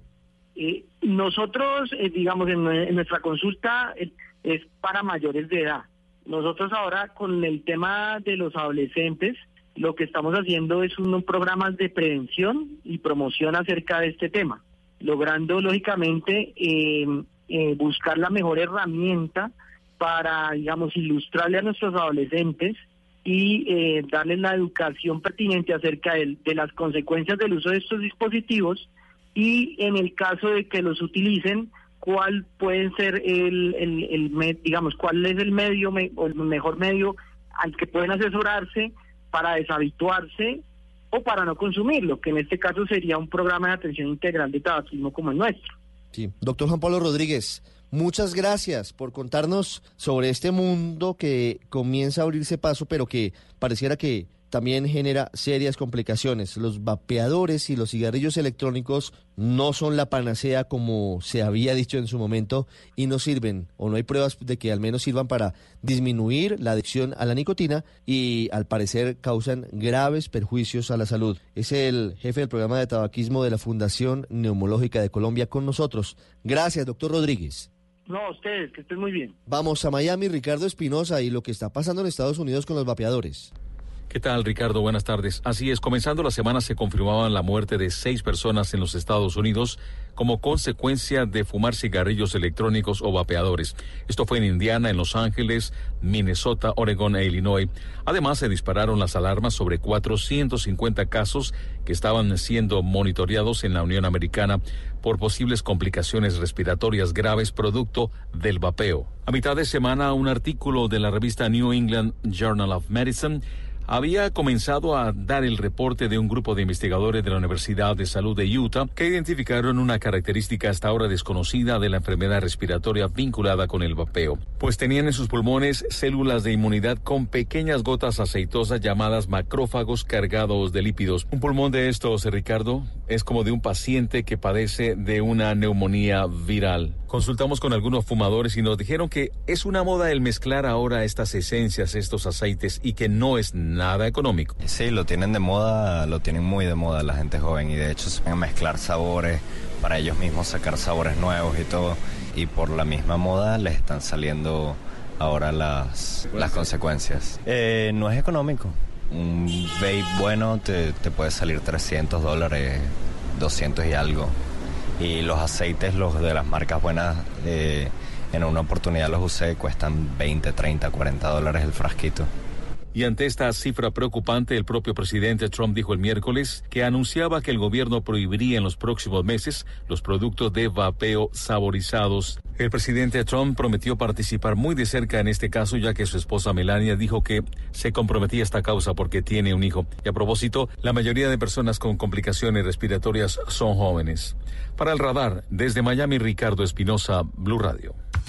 Eh, nosotros, eh, digamos, en, en nuestra consulta es para mayores de edad. Nosotros ahora con el tema de los adolescentes, lo que estamos haciendo es unos programas de prevención y promoción acerca de este tema, logrando lógicamente eh, eh, buscar la mejor herramienta para, digamos, ilustrarle a nuestros adolescentes y eh, darles la educación pertinente acerca del- de las consecuencias del uso de estos dispositivos y en el caso de que los utilicen, cuál puede ser el, el, el digamos, cuál es el medio me- o el mejor medio al que pueden asesorarse para deshabituarse o para no consumirlo, que en este caso sería un programa de atención integral de tabaquismo como el nuestro. Sí. Doctor Juan Pablo Rodríguez, muchas gracias por contarnos sobre este mundo que comienza a abrirse paso, pero que pareciera que también genera serias complicaciones. Los vapeadores y los cigarrillos electrónicos no son la panacea como se había dicho en su momento y no sirven o no hay pruebas de que al menos sirvan para disminuir la adicción a la nicotina y al parecer causan graves perjuicios a la salud. Es el jefe del programa de tabaquismo de la Fundación Neumológica de Colombia con nosotros. Gracias, doctor Rodríguez. No, ustedes, que estén muy bien. Vamos a Miami, Ricardo Espinosa, y lo que está pasando en Estados Unidos con los vapeadores. ¿Qué tal, Ricardo? Buenas tardes. Así es, comenzando la semana se confirmaba la muerte de seis personas en los Estados Unidos como consecuencia de fumar cigarrillos electrónicos o vapeadores. Esto fue en Indiana, en Los Ángeles, Minnesota, Oregon e Illinois. Además, se dispararon las alarmas sobre 450 casos que estaban siendo monitoreados en la Unión Americana por posibles complicaciones respiratorias graves producto del vapeo. A mitad de semana, un artículo de la revista New England Journal of Medicine había comenzado a dar el reporte de un grupo de investigadores de la Universidad de Salud de Utah que identificaron una característica hasta ahora desconocida de la enfermedad respiratoria vinculada con el vapeo, pues tenían en sus pulmones células de inmunidad con pequeñas gotas aceitosas llamadas macrófagos cargados de lípidos. Un pulmón de estos, Ricardo, es como de un paciente que padece de una neumonía viral. Consultamos con algunos fumadores y nos dijeron que es una moda el mezclar ahora estas esencias, estos aceites y que no es nada económico. Sí, lo tienen de moda, lo tienen muy de moda la gente joven y de hecho se van a mezclar sabores para ellos mismos sacar sabores nuevos y todo y por la misma moda les están saliendo ahora las, las consecuencias. Eh, no es económico. Un vape bueno te, te puede salir 300 dólares, 200 y algo. Y los aceites, los de las marcas buenas, eh, en una oportunidad los usé, cuestan 20, 30, 40 dólares el frasquito. Y ante esta cifra preocupante, el propio presidente Trump dijo el miércoles que anunciaba que el gobierno prohibiría en los próximos meses los productos de vapeo saborizados. El presidente Trump prometió participar muy de cerca en este caso, ya que su esposa Melania dijo que se comprometía a esta causa porque tiene un hijo. Y a propósito, la mayoría de personas con complicaciones respiratorias son jóvenes. Para el radar, desde Miami, Ricardo Espinosa, Blue Radio.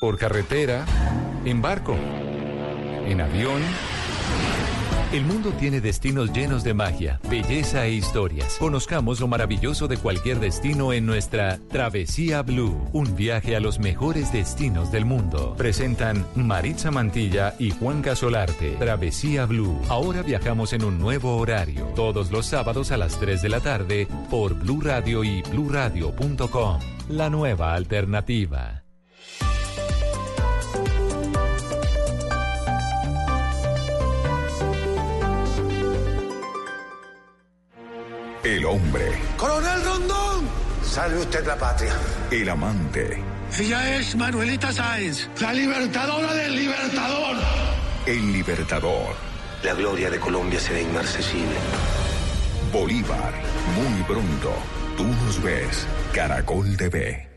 por carretera, en barco, en avión. El mundo tiene destinos llenos de magia, belleza e historias. Conozcamos lo maravilloso de cualquier destino en nuestra Travesía Blue, un viaje a los mejores destinos del mundo. Presentan Maritza Mantilla y Juan Casolarte. Travesía Blue. Ahora viajamos en un nuevo horario, todos los sábados a las 3 de la tarde por Blue Radio y bluradio.com. La nueva alternativa. El hombre, ¡Coronel Rondón! salve usted la patria. El amante, Ella es Manuelita Sáenz, la libertadora del libertador. El Libertador. La gloria de Colombia será inmarcesible. Bolívar. Muy pronto. Tú nos ves. Caracol TV.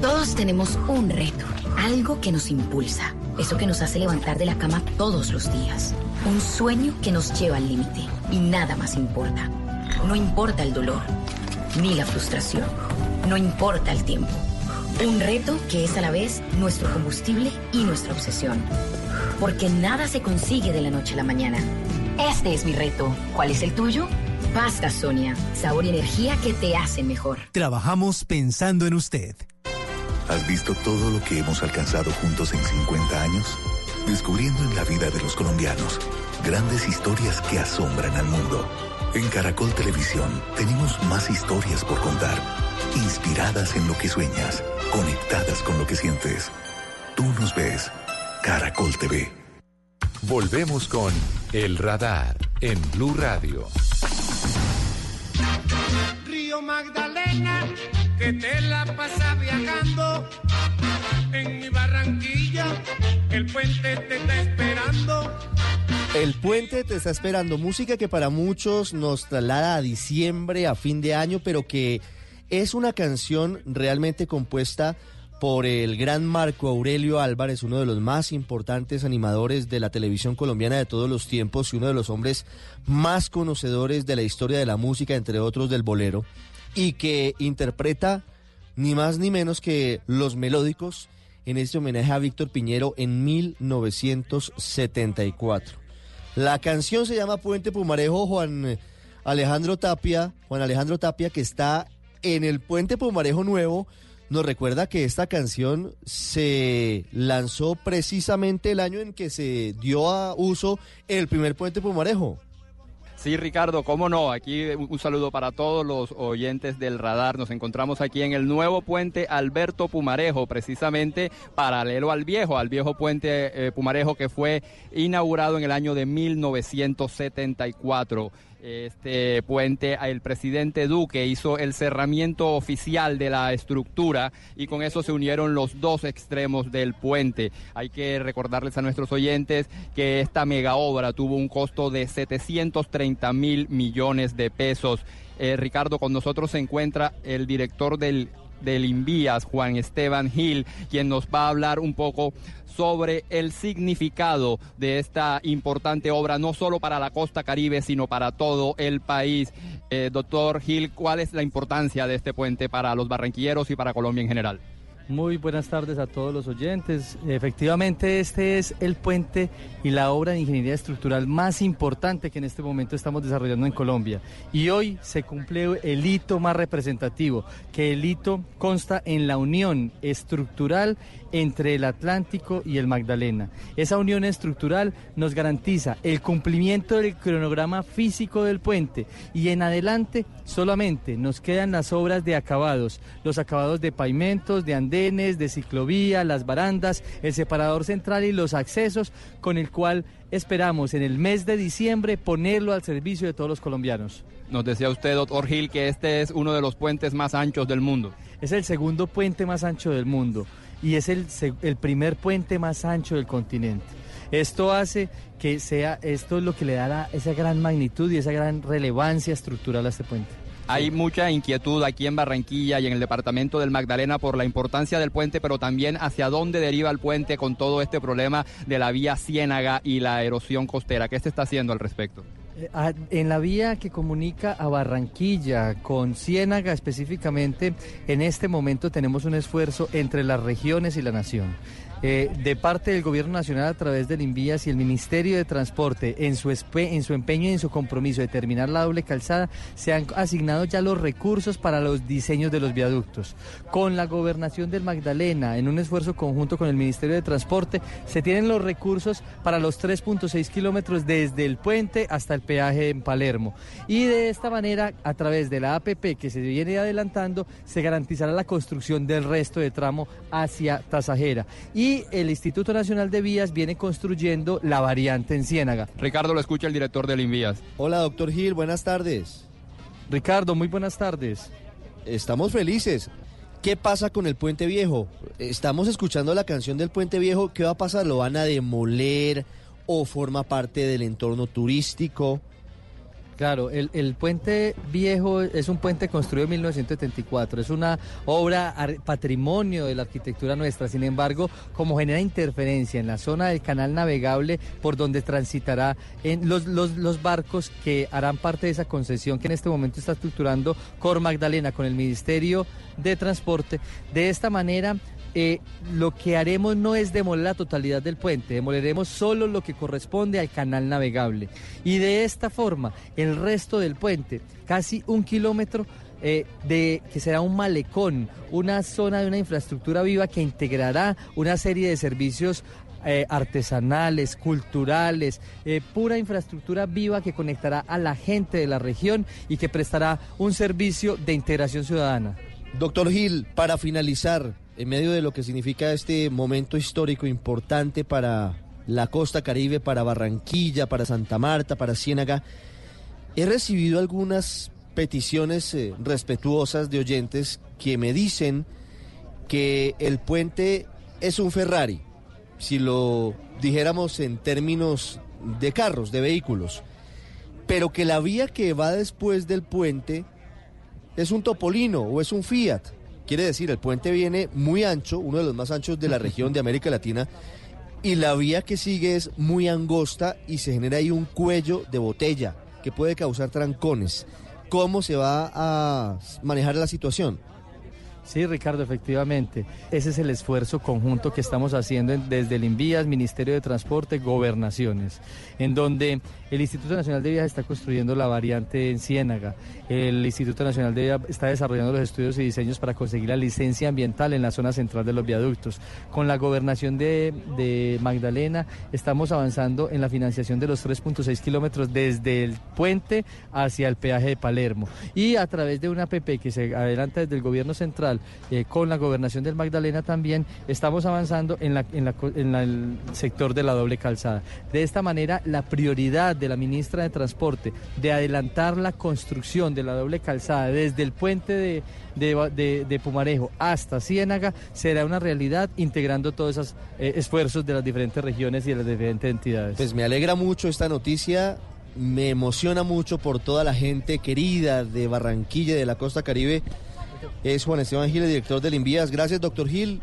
Todos tenemos un reto, algo que nos impulsa, eso que nos hace levantar de la cama todos los días, un sueño que nos lleva al límite y nada más importa. No importa el dolor, ni la frustración, no importa el tiempo. Un reto que es a la vez nuestro combustible y nuestra obsesión. Porque nada se consigue de la noche a la mañana. Este es mi reto. ¿Cuál es el tuyo? Pasta Sonia, sabor y energía que te hacen mejor. Trabajamos pensando en usted. ¿Has visto todo lo que hemos alcanzado juntos en 50 años? Descubriendo en la vida de los colombianos grandes historias que asombran al mundo. En Caracol Televisión tenemos más historias por contar, inspiradas en lo que sueñas, conectadas con lo que sientes. Tú nos ves, Caracol TV. Volvemos con El Radar en Blue Radio. Río Magdalena, que te la pasa viajando. En mi Barranquilla, el puente te está esperando. El puente te está esperando. Música que para muchos nos traslada a diciembre, a fin de año, pero que es una canción realmente compuesta por el gran Marco Aurelio Álvarez, uno de los más importantes animadores de la televisión colombiana de todos los tiempos y uno de los hombres más conocedores de la historia de la música, entre otros del bolero, y que interpreta ni más ni menos que Los Melódicos en este homenaje a Víctor Piñero en 1974. La canción se llama Puente Pumarejo, Juan Alejandro Tapia, Juan Alejandro Tapia, que está en el Puente Pumarejo Nuevo, nos recuerda que esta canción se lanzó precisamente el año en que se dio a uso el primer puente Pumarejo. Sí, Ricardo, cómo no. Aquí un saludo para todos los oyentes del radar. Nos encontramos aquí en el nuevo puente Alberto Pumarejo, precisamente paralelo al viejo, al viejo puente eh, Pumarejo que fue inaugurado en el año de 1974 este puente, el presidente Duque hizo el cerramiento oficial de la estructura y con eso se unieron los dos extremos del puente. Hay que recordarles a nuestros oyentes que esta mega obra tuvo un costo de 730 mil millones de pesos. Eh, Ricardo, con nosotros se encuentra el director del del Invías, Juan Esteban Gil, quien nos va a hablar un poco sobre el significado de esta importante obra, no solo para la costa caribe, sino para todo el país. Eh, doctor Gil, ¿cuál es la importancia de este puente para los barranquilleros y para Colombia en general? Muy buenas tardes a todos los oyentes. Efectivamente, este es el puente y la obra de ingeniería estructural más importante que en este momento estamos desarrollando en Colombia. Y hoy se cumple el hito más representativo, que el hito consta en la unión estructural entre el Atlántico y el Magdalena. Esa unión estructural nos garantiza el cumplimiento del cronograma físico del puente y en adelante solamente nos quedan las obras de acabados, los acabados de pavimentos, de andenes, de ciclovía, las barandas, el separador central y los accesos con el cual esperamos en el mes de diciembre ponerlo al servicio de todos los colombianos. Nos decía usted, doctor Gil, que este es uno de los puentes más anchos del mundo. Es el segundo puente más ancho del mundo y es el, el primer puente más ancho del continente. Esto hace que sea, esto es lo que le da esa gran magnitud y esa gran relevancia estructural a este puente. Hay mucha inquietud aquí en Barranquilla y en el departamento del Magdalena por la importancia del puente, pero también hacia dónde deriva el puente con todo este problema de la vía Ciénaga y la erosión costera. ¿Qué se está haciendo al respecto? Eh, en la vía que comunica a Barranquilla con Ciénaga específicamente, en este momento tenemos un esfuerzo entre las regiones y la nación. Eh, de parte del Gobierno Nacional a través del Invías y el Ministerio de Transporte en su, en su empeño y en su compromiso de terminar la doble calzada, se han asignado ya los recursos para los diseños de los viaductos. Con la Gobernación del Magdalena, en un esfuerzo conjunto con el Ministerio de Transporte, se tienen los recursos para los 3.6 kilómetros desde el puente hasta el peaje en Palermo. Y de esta manera, a través de la APP que se viene adelantando, se garantizará la construcción del resto de tramo hacia Tasajera. Y y el Instituto Nacional de Vías viene construyendo la variante en Ciénaga. Ricardo lo escucha el director del Invías. Hola, doctor Gil, buenas tardes. Ricardo, muy buenas tardes. Estamos felices. ¿Qué pasa con el puente viejo? Estamos escuchando la canción del puente viejo. ¿Qué va a pasar? ¿Lo van a demoler o forma parte del entorno turístico? Claro, el, el, puente viejo es un puente construido en 1974, es una obra patrimonio de la arquitectura nuestra, sin embargo, como genera interferencia en la zona del canal navegable por donde transitará en los, los, los barcos que harán parte de esa concesión que en este momento está estructurando Cor Magdalena con el Ministerio de Transporte, de esta manera eh, lo que haremos no es demoler la totalidad del puente, demoleremos solo lo que corresponde al canal navegable. Y de esta forma, el resto del puente, casi un kilómetro, eh, de que será un malecón, una zona de una infraestructura viva que integrará una serie de servicios eh, artesanales, culturales, pura infraestructura viva que conectará a la gente de la región y que prestará un servicio de integración ciudadana. Doctor Gil, para finalizar, en medio de lo que significa este momento histórico importante para la costa caribe, para Barranquilla, para Santa Marta, para Ciénaga, he recibido algunas peticiones eh, respetuosas de oyentes que me dicen que el puente es un Ferrari, si lo dijéramos en términos de carros, de vehículos, pero que la vía que va después del puente es un Topolino o es un Fiat. Quiere decir, el puente viene muy ancho, uno de los más anchos de la región de América Latina, y la vía que sigue es muy angosta y se genera ahí un cuello de botella que puede causar trancones. ¿Cómo se va a manejar la situación? Sí, Ricardo, efectivamente. Ese es el esfuerzo conjunto que estamos haciendo desde el INVIAS, Ministerio de Transporte, Gobernaciones, en donde el Instituto Nacional de Vías está construyendo la variante en Ciénaga. El Instituto Nacional de Vías está desarrollando los estudios y diseños para conseguir la licencia ambiental en la zona central de los viaductos. Con la gobernación de, de Magdalena estamos avanzando en la financiación de los 3.6 kilómetros desde el puente hacia el peaje de Palermo. Y a través de una APP que se adelanta desde el gobierno central eh, con la gobernación del Magdalena también, estamos avanzando en, la, en, la, en el sector de la doble calzada. De esta manera, la prioridad de la ministra de Transporte de adelantar la construcción de la doble calzada desde el puente de, de, de, Pumarejo hasta Ciénaga será una realidad integrando todos esos eh, esfuerzos de las diferentes regiones y de las diferentes entidades. Pues me alegra mucho esta noticia me emociona mucho por toda la gente querida de Barranquilla, de la costa caribe, es Juan Esteban Gil, director del Invías. Gracias, doctor Gil.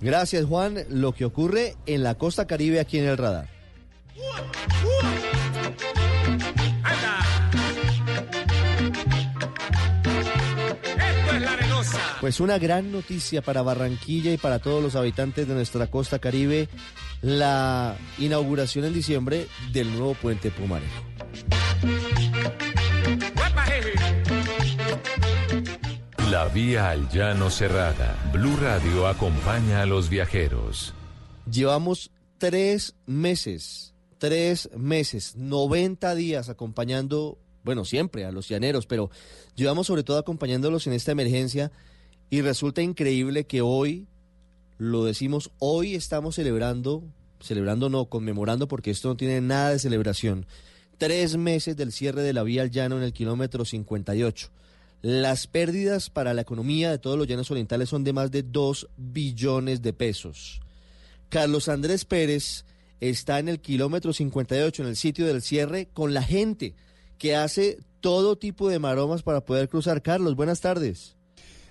Gracias, Juan. Lo que ocurre en la costa caribe aquí en el radar. Pues una gran noticia para Barranquilla y para todos los habitantes de nuestra costa caribe, la inauguración en diciembre del nuevo puente Pumarejo. La vía al llano cerrada. Blue Radio acompaña a los viajeros. Llevamos tres meses, tres meses, 90 días acompañando, bueno, siempre a los llaneros, pero llevamos sobre todo acompañándolos en esta emergencia y resulta increíble que hoy, lo decimos, hoy estamos celebrando, celebrando no, conmemorando porque esto no tiene nada de celebración, tres meses del cierre de la vía al llano en el kilómetro 58. Las pérdidas para la economía de todos los llanos orientales son de más de 2 billones de pesos. Carlos Andrés Pérez está en el kilómetro 58, en el sitio del cierre, con la gente que hace todo tipo de maromas para poder cruzar. Carlos, buenas tardes.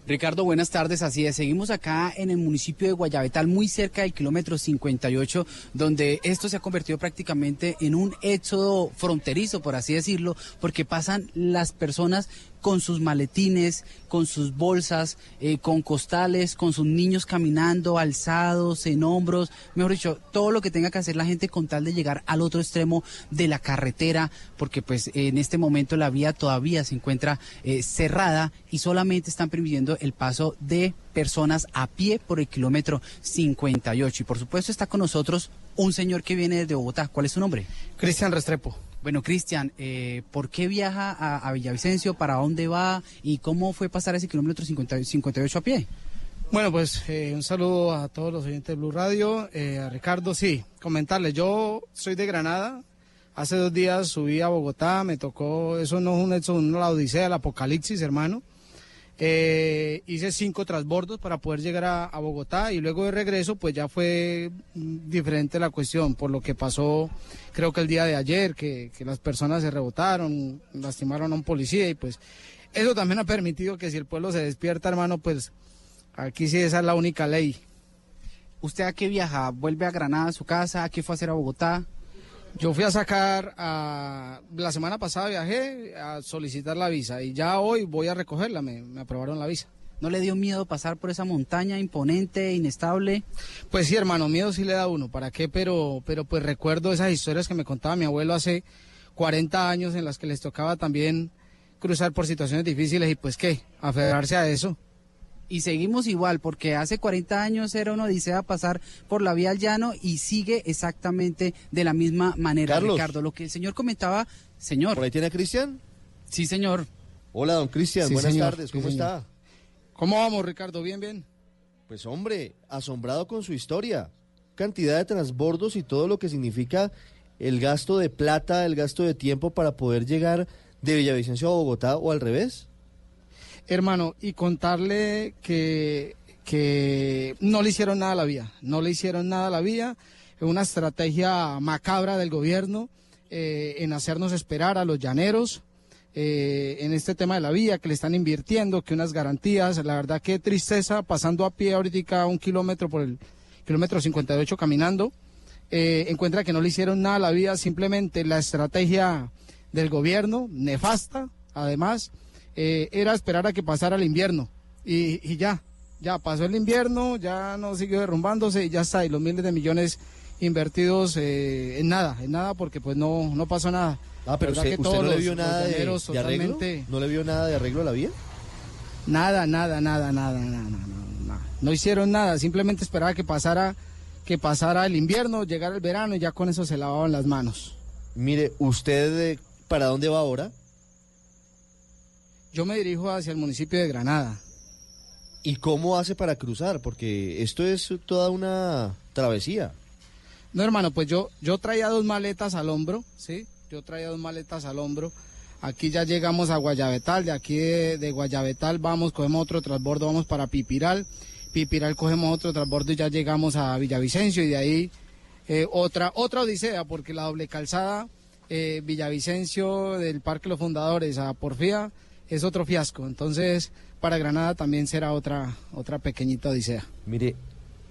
Ricardo, buenas tardes. Así es, seguimos acá en el municipio de Guayabetal, muy cerca del kilómetro 58, donde esto se ha convertido prácticamente en un éxodo fronterizo, por así decirlo, porque pasan las personas con sus maletines, con sus bolsas, eh, con costales, con sus niños caminando, alzados, en hombros, mejor dicho, todo lo que tenga que hacer la gente con tal de llegar al otro extremo de la carretera, porque pues en este momento la vía todavía se encuentra eh, cerrada y solamente están permitiendo el paso de personas a pie por el kilómetro 58. Y por supuesto está con nosotros un señor que viene desde Bogotá. ¿Cuál es su nombre? Cristian Restrepo. Bueno, Cristian, eh, ¿por qué viaja a, Villavicencio? ¿Para dónde va? ¿Y cómo fue pasar ese kilómetro 58 a pie? Bueno, pues eh, un saludo a todos los oyentes de Blue Radio. Eh, a Ricardo, sí, comentarle, yo soy de Granada. Hace dos días subí a Bogotá, me tocó, eso no es un hecho, una la odisea, el apocalipsis, hermano. Eh, hice cinco transbordos para poder llegar a, Bogotá y luego de regreso pues ya fue mm, diferente la cuestión por lo que pasó creo que el día de ayer que, que las personas se rebotaron, lastimaron a un policía y pues eso también ha permitido que si el pueblo se despierta hermano pues aquí sí esa es la única ley. ¿Usted a qué viaja? ¿Vuelve a Granada, a su casa? ¿A qué fue a hacer a Bogotá? Yo fui a sacar, a, la semana pasada viajé a solicitar la visa y ya hoy voy a recogerla, me, me aprobaron la visa. ¿No le dio miedo pasar por esa montaña imponente, inestable? Pues sí, hermano, miedo sí le da uno, ¿para qué? Pero, pero pues recuerdo esas historias que me contaba mi abuelo hace 40 años en las que les tocaba también cruzar por situaciones difíciles y pues qué, aferrarse a eso. Y seguimos igual, porque hace 40 años era una odisea pasar por la vía al llano y sigue exactamente de la misma manera, Carlos. Ricardo. Lo que el señor comentaba, señor. ¿Por ahí tiene a Cristian? Sí, señor. Hola, don Cristian, Sí, buenas señor, tardes, ¿cómo está? ¿Cómo vamos, Ricardo? Bien, bien. Pues hombre, asombrado con su historia. Cantidad de transbordos y todo lo que significa el gasto de plata, el gasto de tiempo para poder llegar de Villavicencio a Bogotá o al revés. Hermano, y contarle que, que no le hicieron nada a la vía, no le hicieron nada a la vía, una estrategia macabra del gobierno eh, en hacernos esperar a los llaneros eh, en este tema de la vía, que le están invirtiendo, que unas garantías, la verdad que tristeza, pasando a pie ahorita un kilómetro por el kilómetro 58 caminando, eh, encuentra que no le hicieron nada a la vía, simplemente la estrategia del gobierno, nefasta, además, eh, era esperar a que pasara el invierno y, y ya, ya pasó el invierno, ya no siguió derrumbándose y ya está, y los miles de millones invertidos eh, en nada, en nada porque pues no, no pasó nada. Ah, pero ¿Verdad usted, que usted todos no le vio nada de, de arreglo? totalmente- ¿No le vio nada de arreglo a la vía? Nada, nada, nada, nada, nada, nada, nada. No hicieron nada, simplemente esperaba que pasara, que pasara el invierno, llegara el verano y ya con eso se lavaban las manos. Mire, ¿usted eh, para dónde va ahora? Yo me dirijo hacia el municipio de Granada. ¿Y cómo hace para cruzar? Porque esto es toda una travesía. No, hermano, pues yo, yo traía dos maletas al hombro, ¿sí? Yo traía dos maletas al hombro. Aquí ya llegamos a Guayabetal, de aquí de, de Guayabetal vamos, cogemos otro transbordo, vamos para Pipiral. Pipiral cogemos otro transbordo y ya llegamos a Villavicencio y de ahí eh, otra, otra odisea, porque la doble calzada eh, Villavicencio del Parque Los Fundadores a Porfía es otro fiasco. Entonces, para Granada también será otra, otra pequeñita odisea. Mire,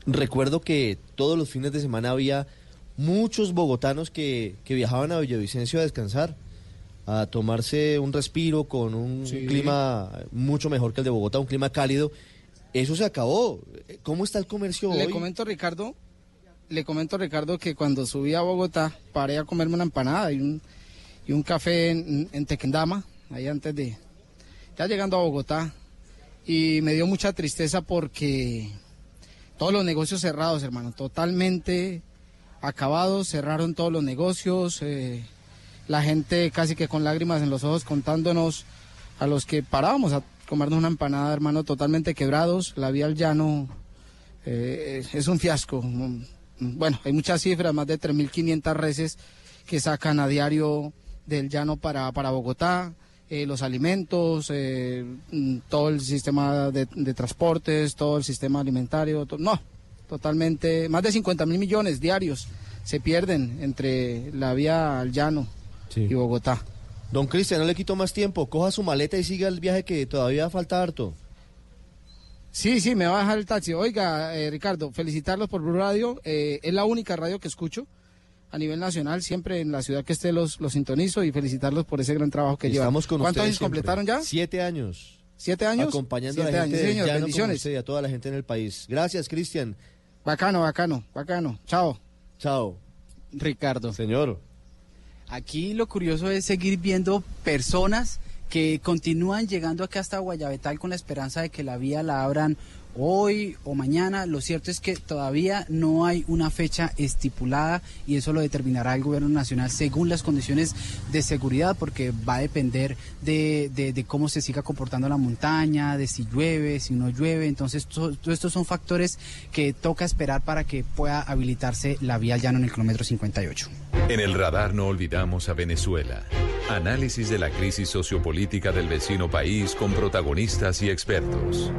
recuerdo que todos los fines de semana había muchos bogotanos que, que viajaban a Villavicencio a descansar, a tomarse un respiro con un Sí. clima mucho mejor que el de Bogotá, un clima cálido. Eso se acabó. ¿Cómo está el comercio Le hoy? comento, Ricardo, le comento, Ricardo, que cuando subí a Bogotá paré a comerme una empanada y un, y un café en, en Tequendama, ahí antes de, ya llegando a Bogotá, y me dio mucha tristeza porque todos los negocios cerrados, hermano, totalmente acabados, cerraron todos los negocios, eh, la gente casi que con lágrimas en los ojos contándonos a los que parábamos a comernos una empanada, hermano, totalmente quebrados, la vía al llano eh, es un fiasco. Bueno, hay muchas cifras, más de 3.500 reses que sacan a diario del llano para, para Bogotá, eh, los alimentos, eh, mm, todo el sistema de, de transportes, todo el sistema alimentario, to- no, totalmente, más de 50 mil millones diarios se pierden entre la vía al llano y Bogotá. Don Cristian, no le quito más tiempo. Coja su maleta y siga el viaje que todavía falta harto. Sí, sí, me va a dejar el taxi. Oiga, eh, Ricardo, felicitarlos por Blue Radio. eh, es la única radio que escucho a nivel nacional. Siempre en la ciudad que esté los, los sintonizo y felicitarlos por ese gran trabajo que llevan. Estamos con ¿Cuántos ustedes años siempre. completaron ya? Siete años. ¿Siete años? Acompañando a Siete la gente años, señor, bendiciones. usted y a toda la gente en el país. Gracias, Cristian. Bacano, bacano, bacano. Chao. Chao. Ricardo. Señor. Aquí lo curioso es seguir viendo personas que continúan llegando acá hasta Guayabetal con la esperanza de que la vía la abran hoy o mañana. Lo cierto es que todavía no hay una fecha estipulada y eso lo determinará el gobierno nacional según las condiciones de seguridad porque va a depender de, cómo se siga comportando la montaña, de si llueve, si no llueve. Entonces, to- todos estos son factores que toca esperar para que pueda habilitarse la vía al llano en el kilómetro 58. En el radar no olvidamos a Venezuela. Análisis de la crisis sociopolítica del vecino país con protagonistas y expertos.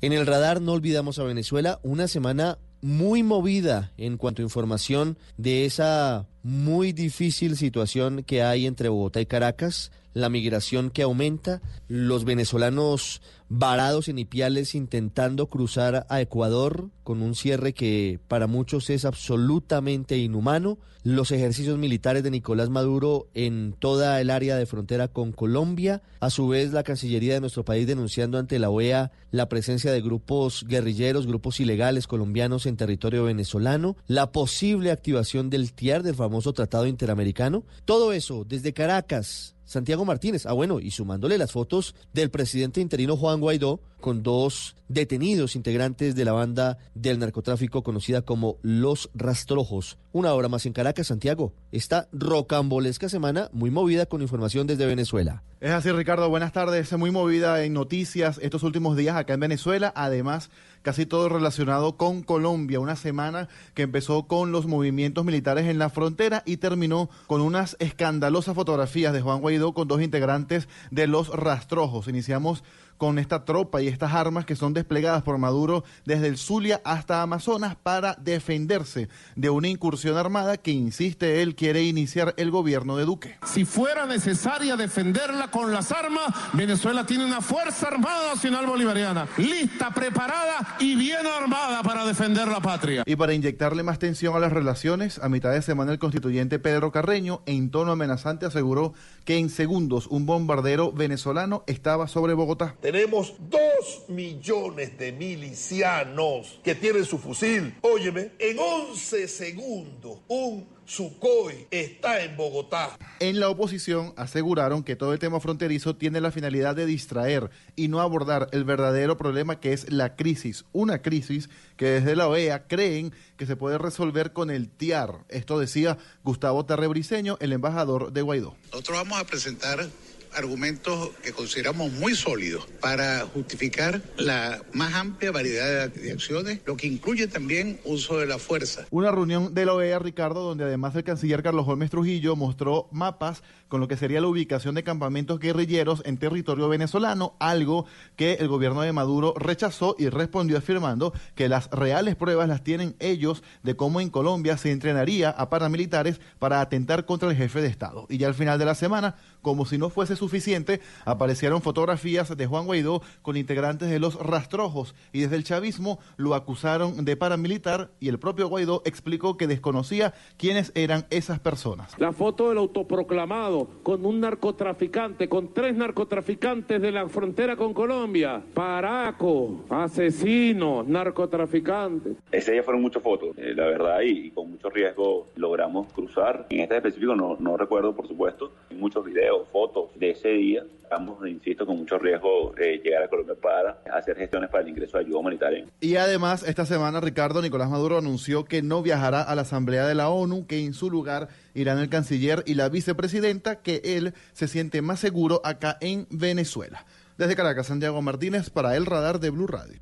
En el radar no olvidamos a Venezuela, una semana muy movida en cuanto a información de esa muy difícil situación que hay entre Bogotá y Caracas, la migración que aumenta, los venezolanos varados en Ipiales intentando cruzar a Ecuador con un cierre que para muchos es absolutamente inhumano, los ejercicios militares de Nicolás Maduro en toda el área de frontera con Colombia, a su vez la Cancillería de nuestro país denunciando ante la OEA la presencia de grupos guerrilleros, grupos ilegales colombianos en territorio venezolano, la posible activación del TIAR, del famoso Tratado Interamericano, todo eso desde Caracas Santiago Martínez. Ah, bueno, y sumándole las fotos del presidente interino Juan Guaidó con dos detenidos integrantes de la banda del narcotráfico conocida como Los Rastrojos. Una hora más en Caracas, Santiago. Esta rocambolesca semana muy movida con información desde Venezuela. Es así, Ricardo. Buenas tardes. Muy movida en noticias estos últimos días acá en Venezuela. Además, casi todo relacionado con Colombia. Una semana que empezó con los movimientos militares en la frontera y terminó con unas escandalosas fotografías de Juan Guaidó con dos integrantes de los rastrojos. Iniciamos con esta tropa y estas armas que son desplegadas por Maduro desde el Zulia hasta Amazonas para defenderse de una incursión armada que, insiste él, quiere iniciar el gobierno de Duque. Si fuera necesaria defenderla con las armas, Venezuela tiene una Fuerza Armada Nacional Bolivariana, lista, preparada y bien armada para defender la patria. Y para inyectarle más tensión a las relaciones, a mitad de semana el constituyente Pedro Carreño, en tono amenazante, aseguró que en segundos un bombardero venezolano estaba sobre Bogotá. Tenemos dos millones de milicianos que tienen su fusil. Óyeme, en 11 segundos un Sukhoi está en Bogotá. En la oposición aseguraron que todo el tema fronterizo tiene la finalidad de distraer y no abordar el verdadero problema que es la crisis. Una crisis que desde la OEA creen que se puede resolver con el TIAR. Esto decía Gustavo Terrebriceño, el embajador de Guaidó. Nosotros vamos a presentar argumentos que consideramos muy sólidos para justificar la más amplia variedad de, acciones, lo que incluye también uso de la fuerza. Una reunión de la OEA, Ricardo, donde además el canciller Carlos Holmes Trujillo mostró mapas con lo que sería la ubicación de campamentos guerrilleros en territorio venezolano, algo que el gobierno de Maduro rechazó y respondió afirmando que las reales pruebas las tienen ellos de cómo en Colombia se entrenaría a paramilitares para atentar contra el jefe de Estado. Y ya al final de la semana, como si no fuese suficiente, aparecieron fotografías de Juan Guaidó con integrantes de los rastrojos y desde el chavismo lo acusaron de paramilitar y el propio Guaidó explicó que desconocía quiénes eran esas personas. La foto del autoproclamado con un narcotraficante, con tres narcotraficantes de la frontera con Colombia, paraco, asesinos, narcotraficantes. Ese día fueron muchas fotos, eh, la verdad, y, y, con mucho riesgo logramos cruzar. En este específico no, no recuerdo, por supuesto, muchos videos, fotos de ese día. Estamos, insisto, con mucho riesgo eh, llegar a Colombia para hacer gestiones para el ingreso de ayuda humanitaria. Y además, esta semana, Ricardo Nicolás Maduro anunció que no viajará a la Asamblea de la ONU, que en su lugar irán el canciller y la vicepresidenta, que él se siente más seguro acá en Venezuela. Desde Caracas, Santiago Martínez, para el radar de Blue Radio.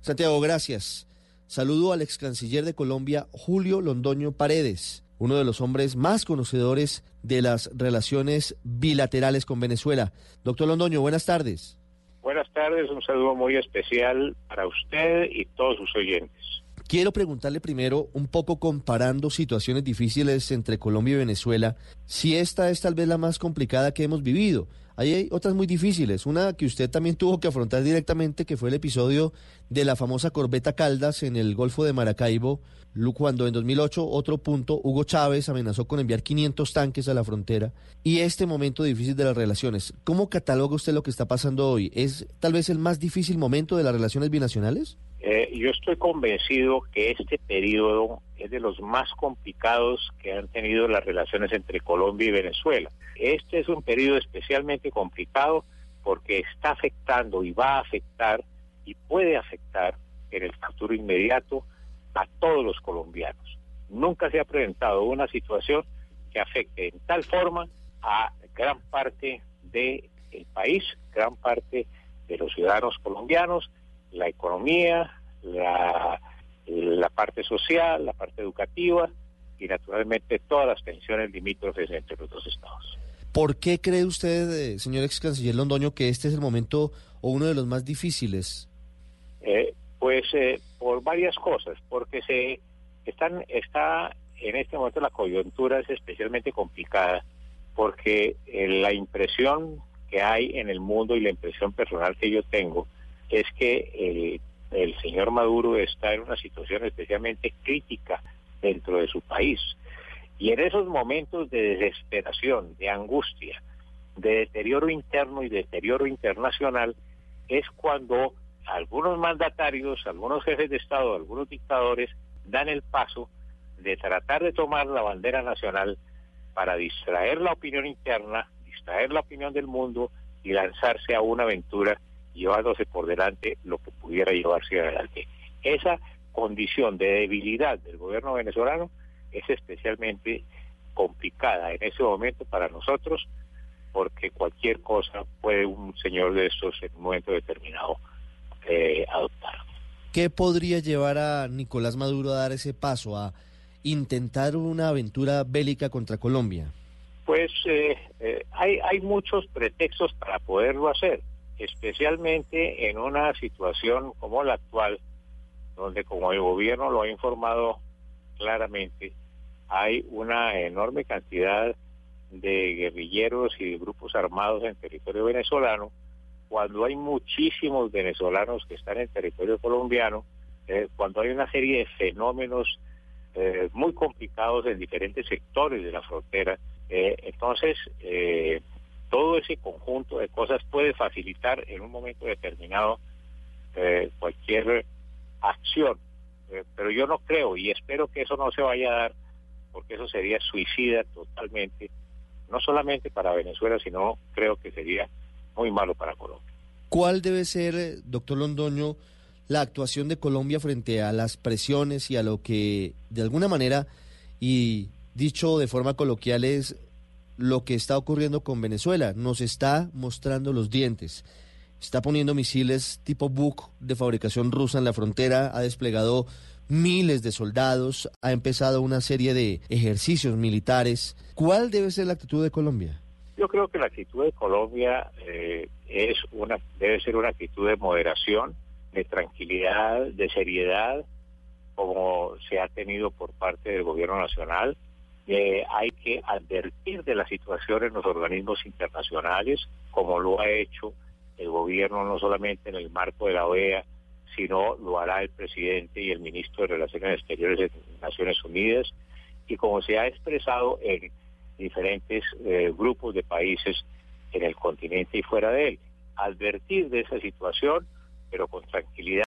Santiago, gracias. Saludo al ex canciller de Colombia, Julio Londoño Paredes uno de los hombres más conocedores de las relaciones bilaterales con Venezuela. Doctor Londoño, buenas tardes. Buenas tardes, un saludo muy especial para usted y todos sus oyentes. Quiero preguntarle primero, un poco comparando situaciones difíciles entre Colombia y Venezuela, si esta es tal vez la más complicada que hemos vivido. Ahí hay otras muy difíciles, una que usted también tuvo que afrontar directamente, que fue el episodio de la famosa corbeta Caldas en el Golfo de Maracaibo, cuando en 2008, otro punto, Hugo Chávez amenazó con enviar 500 tanques a la frontera, y este momento difícil de las relaciones. ¿Cómo cataloga usted lo que está pasando hoy? ¿Es tal vez el más difícil momento de las relaciones binacionales? Eh, yo estoy convencido que este periodo es de los más complicados que han tenido las relaciones entre Colombia y Venezuela. Este es un periodo especialmente complicado porque está afectando y va a afectar y puede afectar en el futuro inmediato a todos los colombianos. Nunca se ha presentado una situación que afecte en tal forma a gran parte del país, gran parte de los ciudadanos colombianos, la economía, la, la parte social, la parte educativa, y naturalmente todas las tensiones limítrofes entre los dos estados. ¿Por qué cree usted, eh, señor ex canciller Londoño, que este es el momento o uno de los más difíciles? Eh, pues eh, por varias cosas, porque se están está en este momento la coyuntura es especialmente complicada porque eh, la impresión que hay en el mundo y la impresión personal que yo tengo es que el, el señor Maduro está en una situación especialmente crítica dentro de su país. Y en esos momentos de desesperación, de angustia, de deterioro interno y deterioro internacional, es cuando algunos mandatarios, algunos jefes de Estado, algunos dictadores dan el paso de tratar de tomar la bandera nacional para distraer la opinión interna, distraer la opinión del mundo y lanzarse a una aventura llevándose por delante lo que pudiera llevarse adelante. Esa condición de debilidad del gobierno venezolano es especialmente complicada en ese momento para nosotros porque cualquier cosa puede un señor de estos en un momento determinado eh, adoptar. ¿Qué podría llevar a Nicolás Maduro a dar ese paso, a intentar una aventura bélica contra Colombia? Pues eh, eh, hay, hay muchos pretextos para poderlo hacer, especialmente en una situación como la actual, donde como el gobierno lo ha informado claramente, hay una enorme cantidad de guerrilleros y de grupos armados en territorio venezolano, cuando hay muchísimos venezolanos que están en territorio colombiano, eh, cuando hay una serie de fenómenos eh, muy complicados en diferentes sectores de la frontera, eh, entonces eh, todo ese conjunto de cosas puede facilitar en un momento determinado eh, cualquier acción. Eh, pero yo no creo y espero que eso no se vaya a dar porque eso sería suicida totalmente, no solamente para Venezuela, sino creo que sería muy malo para Colombia. ¿Cuál debe ser, eh, doctor Londoño, la actuación de Colombia frente a las presiones y a lo que, de alguna manera, y dicho de forma coloquial, es lo que está ocurriendo con Venezuela? Nos está mostrando los dientes. Está poniendo misiles tipo Buk de fabricación rusa en la frontera, ha desplegado miles de soldados, ha empezado una serie de ejercicios militares. ¿Cuál debe ser la actitud de Colombia? Yo creo que la actitud de Colombia eh, es una debe ser una actitud de moderación, de tranquilidad, de seriedad, como se ha tenido por parte del gobierno nacional. Eh, hay que advertir de la situación en los organismos internacionales, como lo ha hecho el gobierno no solamente en el marco de la OEA, sino lo hará el presidente y el ministro de Relaciones Exteriores de Naciones Unidas, y como se ha expresado en diferentes eh, grupos de países en el continente y fuera de él. Advertir de esa situación, pero con tranquilidad.